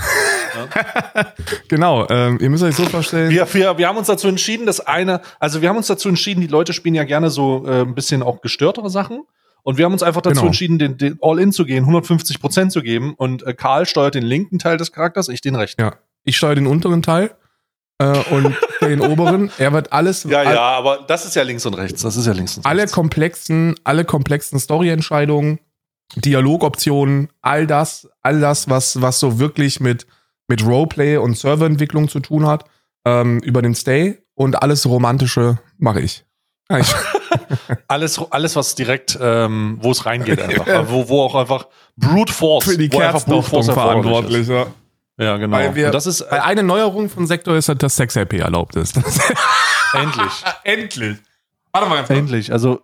genau. Ähm, ihr müsst euch so vorstellen. Wir, wir, wir haben uns dazu entschieden, dass eine, also wir haben uns dazu entschieden, die Leute spielen ja gerne so äh, ein bisschen auch gestörtere Sachen. Und wir haben uns einfach dazu Genau. entschieden, den, den All-In zu gehen, 150 Prozent zu geben. Und äh, Karl steuert den linken Teil des Charakters, ich den rechten. Ja. Ich steuere den unteren Teil äh, und den oberen. Er wird alles, Ja, ja, aber das ist ja links und rechts. Das ist ja links und alle rechts. komplexen, alle komplexen Story-Entscheidungen, Dialogoptionen, all das, all das, was, was so wirklich mit, mit Roleplay und Serverentwicklung zu tun hat, ähm, über den Stay und alles Romantische mache ich. Ja, ich Alles, alles, was direkt, ähm, wo es reingeht, einfach. wo, wo auch einfach Brute Force. für die wo einfach Brute Kerzdurchtung Force erforderlich verantwortlich. Ja. Ja, genau. Weil wir- und das ist äh, Weil eine Neuerung von Sektor ist, halt, dass Sex-RP erlaubt ist. endlich. Endlich. Warte mal ganz kurz. Endlich. Also,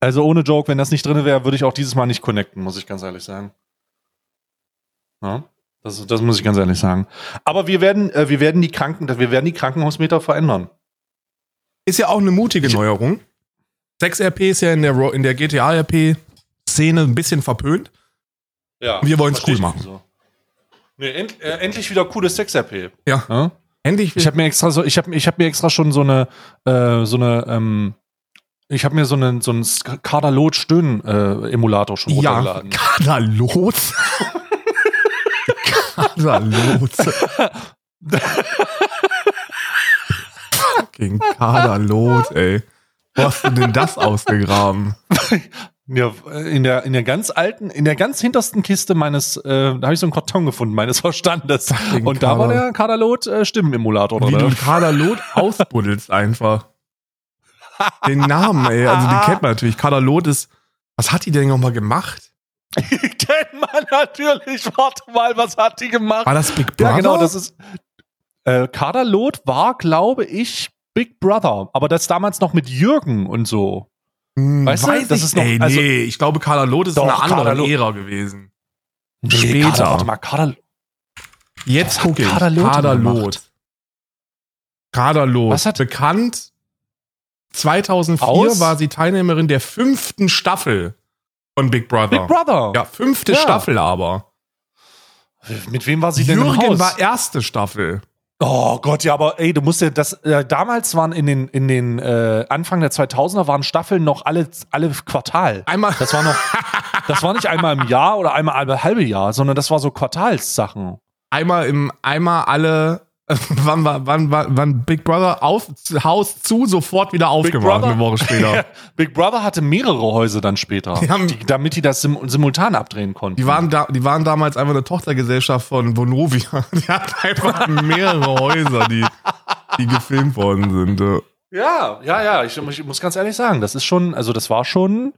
also ohne Joke, wenn das nicht drin wäre, würde ich auch dieses Mal nicht connecten, muss ich ganz ehrlich sagen. Ja, das, das muss ich ganz ehrlich sagen. Aber wir werden, äh, wir werden die Kranken, wir werden die Krankenhausmeter verändern. Ist ja auch eine mutige Neuerung. Sex-RP ist ja in der, in der GTA-RP-Szene ein bisschen verpönt. Ja. Wir wollen's versteh cool machen. so. Nee, end, äh, endlich wieder cooles Sex-RP. Ja. Ja? Endlich. Ich habe mir extra so, ich habe ich hab mir extra schon so eine, äh, so eine, ähm, ich habe mir so einen so einen Stöhn äh, schon ja, runtergeladen. Kaderlot. Kaderlot. Fucking Kaderlot, ey. Wo hast du denn das ausgegraben? Ja, in der in der ganz alten, in der ganz hintersten Kiste meines, äh, da habe ich so einen Karton gefunden meines Verstandes und da war der Kaderlot äh, Stimmenemulator Wie drin. du Kaderlot ausbuddelst einfach. Den Namen, ey. Also den kennt man natürlich. Kaderlot ist. Was hat die denn nochmal gemacht? Kennt man natürlich. Warte mal, was hat die gemacht? War das Big Brother? Ja, genau, das ist. Äh, Kaderlot war, glaube ich, Big Brother, aber das damals noch mit Jürgen und so. Hm, Weißt du, das ich- ist noch- Ey, also- nee, ich glaube, Kaderlot ist Doch, eine andere Kaderlot- Ära gewesen. Nee, Später. Kader, warte mal, Kader, Jetzt gucke ich. Kaderlot Kaderlot. Was hat- Bekannt. 2004 Aus? war sie Teilnehmerin der fünften Staffel von Big Brother. Big Brother. Ja, fünfte Ja. Staffel aber. Mit wem war sie denn im Jürgen war erste Staffel. Oh Gott, ja, aber ey, du musst ja das. Äh, damals waren in den in den äh, Anfang der 2000er waren Staffeln noch alle alle Quartal. Einmal. Das war noch, das war nicht einmal im Jahr oder einmal alle halbe Jahr, sondern das war so Quartalssachen. einmal im einmal alle wann war wann war wann Big Brother auf Haus zu sofort wieder aufgemacht eine Woche später. Big Brother hatte mehrere Häuser dann später, Die haben- die, damit die das sim simultan abdrehen konnten. Die waren da, die waren damals einfach eine Tochtergesellschaft von Vonovia. Die hatten einfach mehrere Häuser, die die gefilmt worden sind. ja. ja, ja, ja. Ich, ich muss ganz ehrlich sagen, das ist schon, also das war schon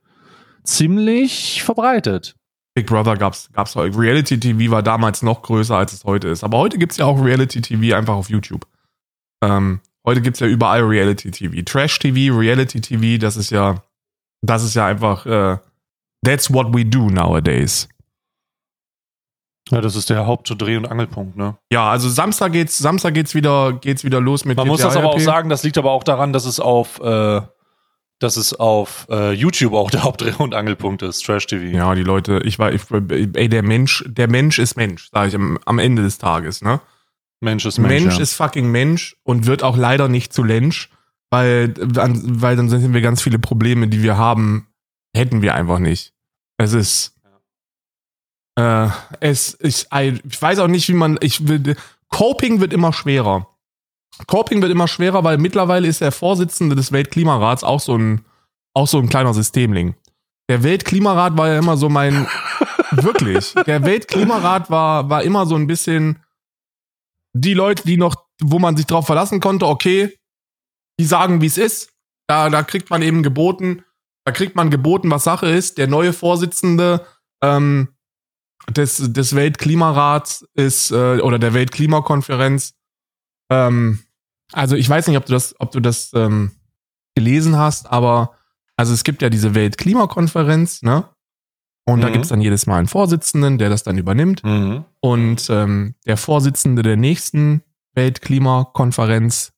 ziemlich verbreitet. Big Brother gab's gab's heute. Reality TV war damals noch größer als es heute ist. Aber heute gibt's ja auch Reality TV einfach auf YouTube. Ähm, heute gibt's ja überall Reality TV. Trash TV, Reality TV, das ist ja das ist ja einfach äh, that's what we do nowadays. Ja, das ist der Hauptdreh- und Angelpunkt, ne? Ja, also Samstag geht's, Samstag geht's wieder, geht's wieder los mit Man muss GTA das aber auch sagen, das liegt aber auch daran, dass es auf, äh, dass es auf äh, YouTube auch der Hauptdreh- und Angelpunkt ist, Trash TV. Ja, die Leute, ich war, ich, ey, der Mensch, der Mensch ist Mensch, sage ich am, am Ende des Tages, ne? Mensch ist Mensch, Mensch. ja. ist fucking Mensch und wird auch leider nicht zu Lensch, weil, dann- weil dann sind wir ganz viele Probleme, die wir haben, hätten wir einfach nicht. Es ist, äh, es ist, ich weiß auch nicht, wie man, ich will, Coping wird immer schwerer. Coping wird immer schwerer, weil mittlerweile ist der Vorsitzende des Weltklimarats auch so ein, auch so ein kleiner Systemling. Der Weltklimarat war ja immer so mein, wirklich, der Weltklimarat war, war immer so ein bisschen die Leute, die noch, wo man sich drauf verlassen konnte, okay, die sagen, wie es ist. Da, da kriegt man eben geboten, da kriegt man geboten, was Sache ist. Der neue Vorsitzende ähm, des, des Weltklimarats ist, äh, oder der Weltklimakonferenz, ähm, also ich weiß nicht, ob du das, ob du das ähm, gelesen hast, aber also es gibt ja diese Weltklimakonferenz, ne? Und da Mhm. gibt's dann jedes Mal einen Vorsitzenden, der das dann übernimmt. Mhm. Und ähm, der Vorsitzende der nächsten Weltklimakonferenz,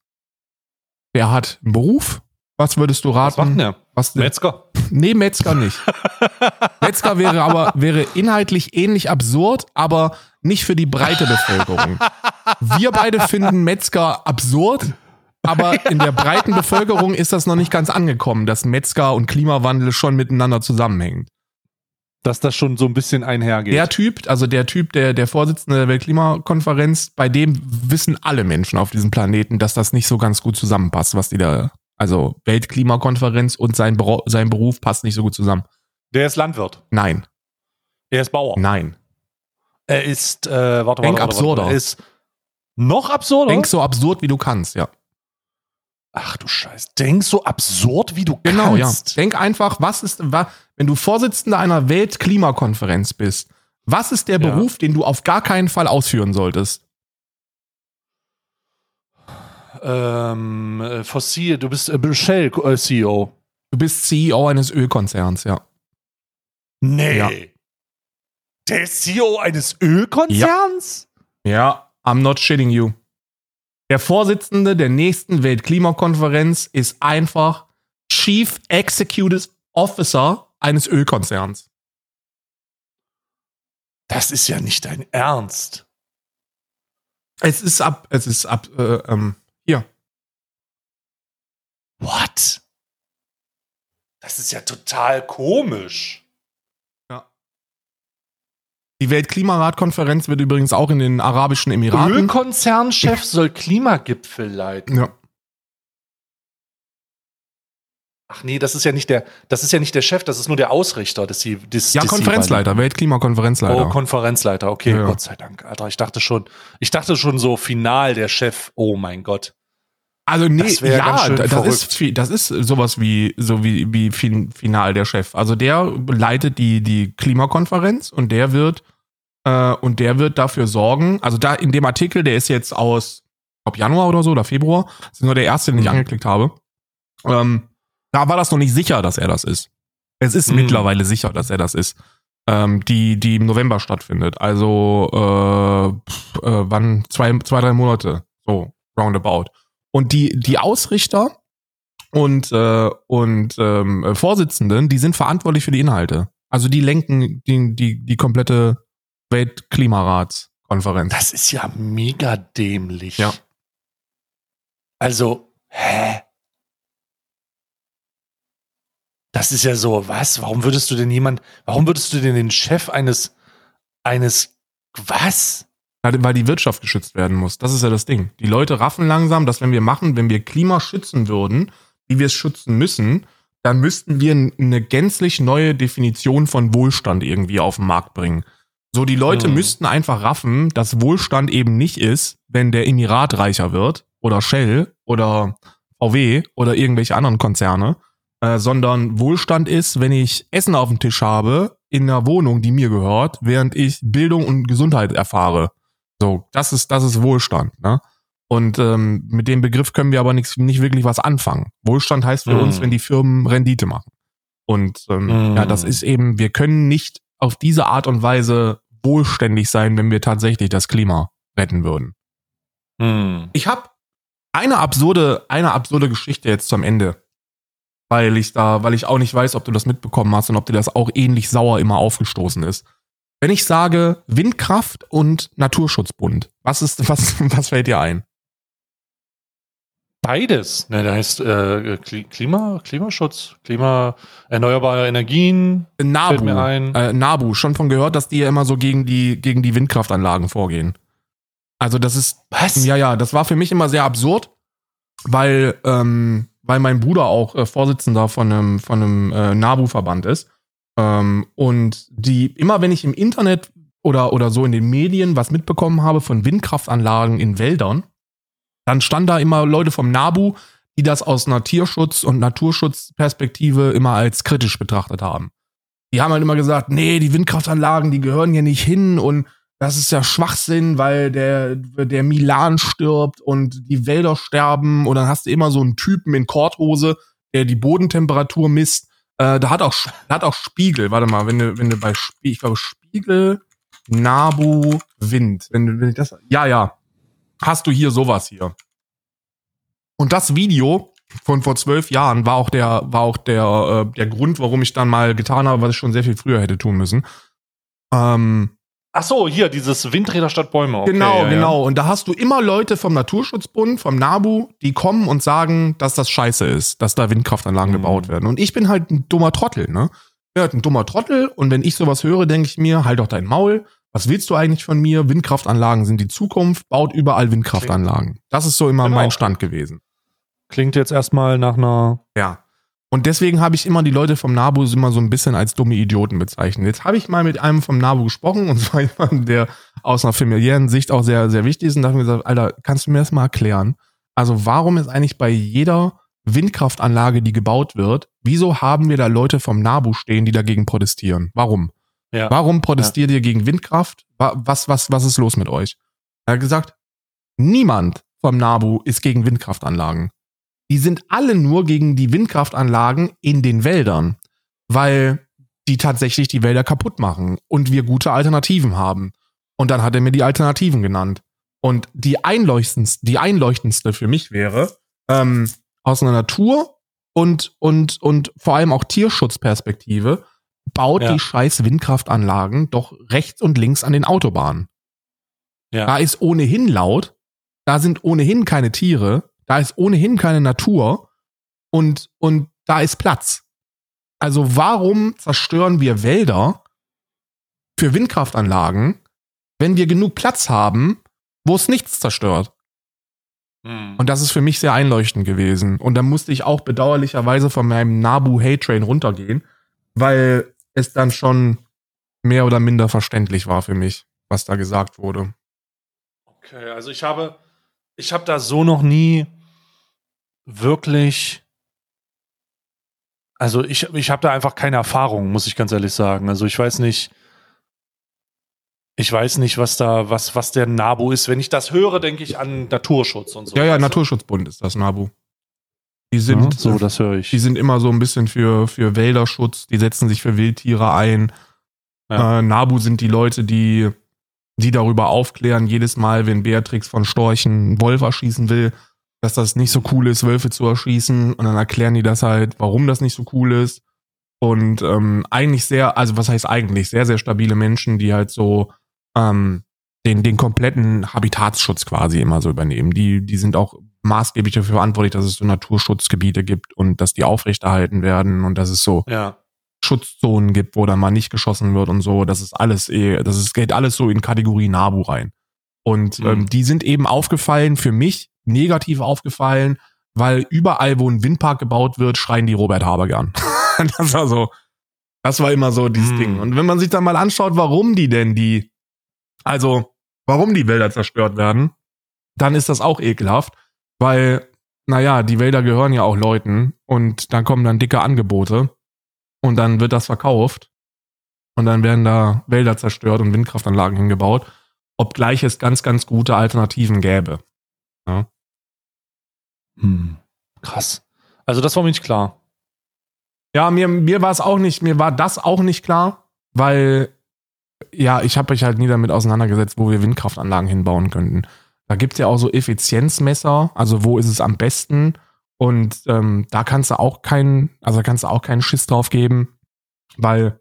der hat einen Beruf. Was würdest du Was raten? macht denn der? Was Metzger. Nee, Metzger nicht. Metzger wäre aber wäre inhaltlich ähnlich absurd, aber nicht für die breite Bevölkerung. Wir beide finden Metzger absurd, aber in der breiten Bevölkerung ist das noch nicht ganz angekommen, dass Metzger und Klimawandel schon miteinander zusammenhängen. Dass das schon so ein bisschen einhergeht. Der Typ, also der Typ, der, der Vorsitzende der Weltklimakonferenz, bei dem wissen alle Menschen auf diesem Planeten, dass das nicht so ganz gut zusammenpasst, was die da, also Weltklimakonferenz und sein, sein Beruf passt nicht so gut zusammen. Der ist Landwirt. Nein, Er ist Bauer. nein. Er ist, äh, warte, Denk warte, warte, absurder. warte. Er ist noch absurder? Denk so absurd, wie du kannst, ja. Ach du Scheiß. Denk so absurd, wie du Genau, kannst. ja. Denk einfach, was ist, wenn du Vorsitzender einer Weltklimakonferenz bist, was ist der Ja. Beruf, den du auf gar keinen Fall ausführen solltest? Ähm, äh, Fossil, du bist äh, Shell äh, CEO. Du bist CEO eines Ölkonzerns, ja. Nee. Ja. Der ist CEO eines Ölkonzerns? Ja, I'm not shitting you. Der Vorsitzende der nächsten Weltklimakonferenz ist einfach Chief Executive Officer eines Ölkonzerns. Das ist ja nicht dein Ernst. Es ist ab, es ist ab, äh, ähm, hier. What? Das ist ja total komisch. Die Weltklimaratkonferenz wird übrigens auch in den Arabischen Emiraten. Ölkonzernchef soll Klimagipfel leiten. Ja. Ach nee, das ist ja nicht der, das ist ja nicht der Chef, das ist nur der Ausrichter des, des ja, des Konferenzleiter, Weltklimakonferenzleiter. Oh, Konferenzleiter, okay, Ja. Gott sei Dank. Alter, ich dachte schon, ich dachte schon so final der Chef. Oh mein Gott. Also nee, Das ja, das verrückt. ist, das ist sowas wie so wie wie fin, final der Chef. Also der leitet die die Klimakonferenz und der wird äh, und der wird dafür sorgen. Also da in dem Artikel, der ist jetzt aus ob Januar oder so oder Februar, das ist nur der erste, den ich Mhm. angeklickt habe. Ähm, da war das noch nicht sicher, dass er das ist. Es ist Mhm. mittlerweile sicher, dass er das ist. Ähm, die die im November stattfindet. Also äh, pf, äh, wann zwei zwei drei Monate so roundabout. Und die, die Ausrichter und, äh, und ähm, Vorsitzenden, die sind verantwortlich für die Inhalte. Also die lenken die, die, die komplette Weltklimaratskonferenz. Das ist ja mega dämlich. Ja. Also, hä? Das ist ja so, was? Warum würdest du denn jemand, warum würdest du denn den Chef eines, eines, was? Weil die Wirtschaft geschützt werden muss. Das ist ja das Ding. Die Leute raffen langsam, dass wenn wir machen, wenn wir Klima schützen würden, wie wir es schützen müssen, dann müssten wir eine gänzlich neue Definition von Wohlstand irgendwie auf den Markt bringen. So, die Leute Hm. müssten einfach raffen, dass Wohlstand eben nicht ist, wenn der Emirat reicher wird oder Shell oder VW oder irgendwelche anderen Konzerne, äh, sondern Wohlstand ist, wenn ich Essen auf dem Tisch habe in einer Wohnung, die mir gehört, während ich Bildung und Gesundheit erfahre. So, das ist, das ist Wohlstand, ne? Und ähm, mit dem Begriff können wir aber nichts, nicht wirklich was anfangen. Wohlstand heißt für Mhm. uns, wenn die Firmen Rendite machen. Und ähm, Mhm. ja, das ist eben, wir können nicht auf diese Art und Weise wohlständig sein, wenn wir tatsächlich das Klima retten würden. Hm. Ich habe eine absurde, eine absurde Geschichte jetzt zum Ende. Weil ich da, weil ich auch nicht weiß, ob du das mitbekommen hast und ob dir das auch ähnlich sauer immer aufgestoßen ist. Wenn ich sage Windkraft und Naturschutzbund, was ist, was, was fällt dir ein? Beides. Ne, da heißt äh, Kli- Klima, Klimaschutz, Klima, erneuerbare Energien. Nabu. Fällt mir ein. Äh, Nabu, schon von gehört, dass die ja immer so gegen die, gegen die Windkraftanlagen vorgehen. Also das ist, Was? Ja, ja, das war für mich immer sehr absurd, weil, ähm, weil mein Bruder auch äh, Vorsitzender von einem, von einem äh, NABU-Verband ist. Ähm, und die, immer wenn ich im Internet oder, oder so in den Medien was mitbekommen habe von Windkraftanlagen in Wäldern, dann standen da immer Leute vom NABU, die das aus einer Tierschutz- und Naturschutzperspektive immer als kritisch betrachtet haben. Die haben halt immer gesagt, nee, die Windkraftanlagen, die gehören hier nicht hin und das ist ja Schwachsinn, weil der, der Milan stirbt und die Wälder sterben und dann hast du immer so einen Typen in Korthose, der die Bodentemperatur misst. Äh, da hat auch, da hat auch Spiegel, warte mal, wenn du, wenn du bei Spiegel, ich glaube Spiegel, Nabu, Wind, wenn, wenn ich das, ja, ja, hast du hier sowas hier. Und das Video von vor zwölf Jahren war auch der, war auch der, äh, der Grund, warum ich dann mal getan habe, was ich schon sehr viel früher hätte tun müssen. Ähm, Ach so, hier, dieses Windräder statt Bäume. Okay, genau, ja, ja. genau. Und da hast du immer Leute vom Naturschutzbund, vom NABU, die kommen und sagen, dass das scheiße ist, dass da Windkraftanlagen Mhm. gebaut werden. Und ich bin halt ein dummer Trottel, ne? hat ein dummer Trottel und wenn ich sowas höre, denke ich mir, halt doch dein Maul. Was willst du eigentlich von mir? Windkraftanlagen sind die Zukunft, baut überall Windkraftanlagen. Das ist so immer Genau. mein Stand gewesen. Klingt jetzt erstmal nach einer. Ja. Und deswegen habe ich immer die Leute vom NABU immer so ein bisschen als dumme Idioten bezeichnet. Jetzt habe ich mal mit einem vom NABU gesprochen, und zwar jemand, der aus einer familiären Sicht auch sehr, sehr wichtig ist, und da habe ich gesagt, Alter, kannst du mir das mal erklären? Also warum ist eigentlich bei jeder Windkraftanlage, die gebaut wird, wieso haben wir da Leute vom NABU stehen, die dagegen protestieren? Warum? Ja. Warum protestiert ihr gegen Windkraft? Wa- Was, was, was ist los mit euch? Er hat gesagt, niemand vom NABU ist gegen Windkraftanlagen. Die sind alle nur gegen die Windkraftanlagen in den Wäldern, weil die tatsächlich die Wälder kaputt machen und wir gute Alternativen haben. Und dann hat er mir die Alternativen genannt. Und die einleuchtendste, die einleuchtendste für mich wäre, ähm, aus einer Natur und, und, und vor allem auch Tierschutzperspektive, baut Ja. die scheiß Windkraftanlagen doch rechts und links an den Autobahnen. Ja. Da ist ohnehin laut, da sind ohnehin keine Tiere, da ist ohnehin keine Natur und, und da ist Platz. Also warum zerstören wir Wälder für Windkraftanlagen, wenn wir genug Platz haben, wo es nichts zerstört? Hm. Und das ist für mich sehr einleuchtend gewesen. Und da musste ich auch bedauerlicherweise von meinem Nabu Hate Train runtergehen, weil es dann schon mehr oder minder verständlich war für mich, was da gesagt wurde. Okay, also ich habe, ich habe da so noch nie wirklich. Also ich, ich habe da einfach keine Erfahrung, muss ich ganz ehrlich sagen. Also ich weiß nicht, ich weiß nicht, was da, was, was der NABU ist. Wenn ich das höre, denke ich an Naturschutz und so. Ja, ja? Naturschutzbund ist das Nabu. Die Ja, sind, so, das höre ich. die sind immer so ein bisschen für, für Wälderschutz, die setzen sich für Wildtiere ein. Ja. Äh, Nabu sind die Leute, die, die darüber aufklären, jedes Mal, wenn Beatrix von Storchen einen Wolf erschießen will, dass das nicht so cool ist, Wölfe zu erschießen. Und dann erklären die das halt, warum das nicht so cool ist. Und ähm, eigentlich sehr, also was heißt eigentlich, sehr, sehr stabile Menschen, die halt so ähm, den, den kompletten Habitatsschutz quasi immer so übernehmen. Die, die sind auch maßgeblich dafür verantwortlich, dass es so Naturschutzgebiete gibt und dass die aufrechterhalten werden und dass es so ja. Schutzzonen gibt, wo dann mal nicht geschossen wird und so. Das ist alles eh, das ist, geht alles so in Kategorie Nabu rein. Und Mhm. ähm, die sind eben aufgefallen, für mich negativ aufgefallen, weil überall, wo ein Windpark gebaut wird, schreien die Robert Haber gern. das war so, das war immer so dieses Mhm. Ding. Und wenn man sich dann mal anschaut, warum die denn die, also warum die Wälder zerstört werden, dann ist das auch ekelhaft, weil, naja, die Wälder gehören ja auch Leuten und dann kommen dann dicke Angebote und dann wird das verkauft und dann werden da Wälder zerstört und Windkraftanlagen hingebaut, obgleich es ganz, ganz gute Alternativen gäbe. Hm. Krass. Also das war mir nicht klar. Ja, mir, mir war es auch nicht, mir war das auch nicht klar, weil, ja, ich habe mich halt nie damit auseinandergesetzt, wo wir Windkraftanlagen hinbauen könnten. Da gibt's ja auch so Effizienzmesser, also wo ist es am besten und ähm, da kannst du auch keinen, also da kannst du auch keinen Schiss drauf geben, weil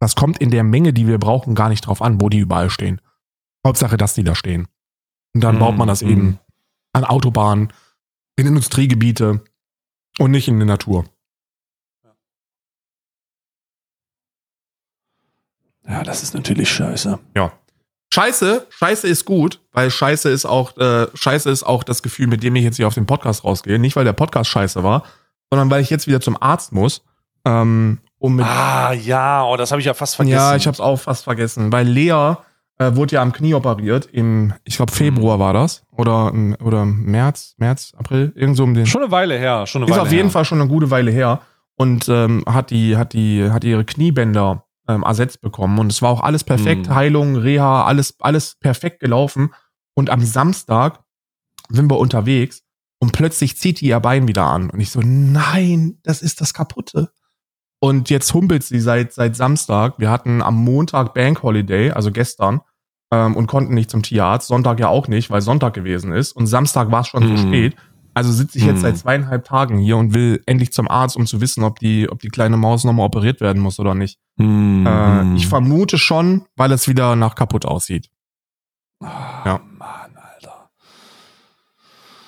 das kommt in der Menge, die wir brauchen, gar nicht drauf an, wo die überall stehen. Hauptsache, dass die da stehen. Und dann Mhm, baut man das mhm. eben an Autobahnen, in Industriegebiete und nicht in die Natur. Ja, das ist natürlich scheiße. Scheiße, Scheiße ist gut, weil Scheiße ist auch, äh, Scheiße ist auch das Gefühl, mit dem ich jetzt hier auf den Podcast rausgehe. Nicht, weil der Podcast scheiße war, sondern weil ich jetzt wieder zum Arzt muss. Ähm, um mit, Ah, ja, oh, das habe ich ja fast vergessen. ja, ich habe es auch fast vergessen, weil Lea äh, wurde ja am Knie operiert im, ich glaube Februar war das oder oder März, März, April, irgend so um den. Schon eine Weile her. Schon eine Ist Weile auf jeden her. Fall schon eine gute Weile her und ähm, hat die hat die hat ihre Kniebänder ähm, ersetzt bekommen und es war auch alles perfekt, Mhm. Heilung, Reha, alles alles perfekt gelaufen und am Samstag sind wir unterwegs und plötzlich zieht die ihr Bein wieder an und ich so nein, das ist das kaputte. Und jetzt humpelt sie seit seit Samstag. Wir hatten am Montag Bank Holiday, also gestern, ähm, und konnten nicht zum Tierarzt. Sonntag ja auch nicht, weil Sonntag gewesen ist. Und Samstag war es schon Mhm. zu spät. Also sitze ich jetzt Mhm. seit zweieinhalb Tagen hier und will endlich zum Arzt, um zu wissen, ob die, ob die kleine Maus nochmal operiert werden muss oder nicht. Hm, Äh, hm. ich vermute schon, weil es wieder nach kaputt aussieht. Ah, Ja. Mann, Alter.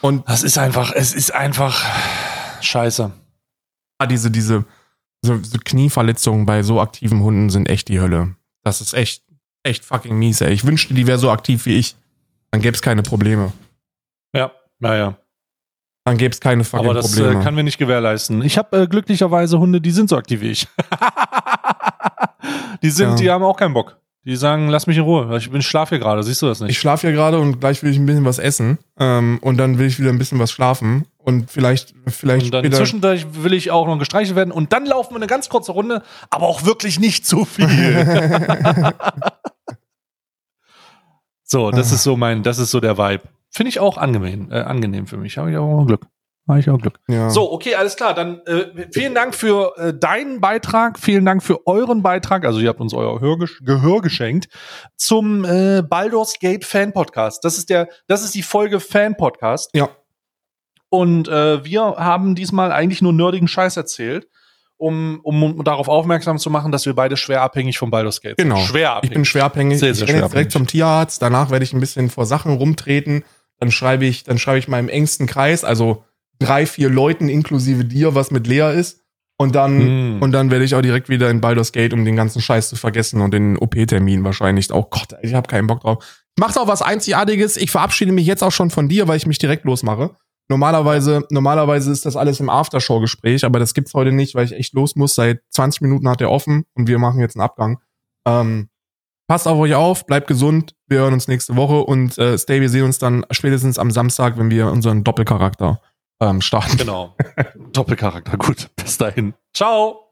Und Das ist einfach, es ist einfach scheiße. ah, diese, diese, so, so Knieverletzungen bei so aktiven Hunden sind echt die Hölle. Das ist echt, echt fucking mies, ey. Ich wünschte, die wäre so aktiv wie ich. Dann gäbe es keine Probleme. Ja, naja. Dann gäbe es keine fucking Aber das Probleme. äh, kann wir nicht gewährleisten. Ich habe äh, glücklicherweise Hunde, die sind so aktiv wie ich. die sind, Ja. die haben auch keinen Bock. Die sagen, lass mich in Ruhe. Ich bin schlaf hier gerade, siehst du das ich nicht? schlafe ja gerade und gleich will ich ein bisschen was essen. Ähm, und dann will ich wieder ein bisschen was schlafen. Und vielleicht, vielleicht Und dann zwischendurch will ich auch noch gestreichelt werden und dann laufen wir eine ganz kurze Runde, aber auch wirklich nicht zu viel. so, das ist so mein, das ist so der Vibe. Finde ich auch angenehm, äh, angenehm für mich. Habe ich auch Glück. Habe ich auch Glück. ja. So, okay, alles klar. Dann äh, vielen Dank für äh, deinen Beitrag, vielen Dank für euren Beitrag. Also ihr habt uns euer Hörgesch Gehör geschenkt zum äh, Baldur's Gate Fan Podcast. Das ist der, das ist die Folge Fan Podcast. Ja. Und äh, wir haben diesmal eigentlich nur nerdigen Scheiß erzählt, um, um, um darauf aufmerksam zu machen, dass wir beide schwer abhängig vom Baldur's Gate sind. Genau. Schwer Ich abhängig. bin schwer abhängig. Sehr, ich sehr renne schwer jetzt direkt zum Tierarzt. Danach werde ich ein bisschen vor Sachen rumtreten. Dann schreibe ich, dann schreibe ich meinem engsten Kreis, also drei, vier Leuten inklusive dir, was mit Lea ist. Und dann, Mm. und dann werde ich auch direkt wieder in Baldur's Gate, um den ganzen Scheiß zu vergessen und den OP-Termin wahrscheinlich. Oh Gott, ich habe keinen Bock drauf. Macht auch was Einzigartiges. Ich verabschiede mich jetzt auch schon von dir, weil ich mich direkt losmache. Normalerweise, normalerweise ist das alles im Aftershow-Gespräch, aber das gibt's heute nicht, weil ich echt los muss. Seit 20 Minuten hat er offen und wir machen jetzt einen Abgang. Ähm, passt auf euch auf, bleibt gesund. Wir hören uns nächste Woche und äh, Stay, wir sehen uns dann spätestens am Samstag, wenn wir unseren Doppelcharakter ähm, starten. Genau. Doppelcharakter. Gut. Bis dahin. Ciao.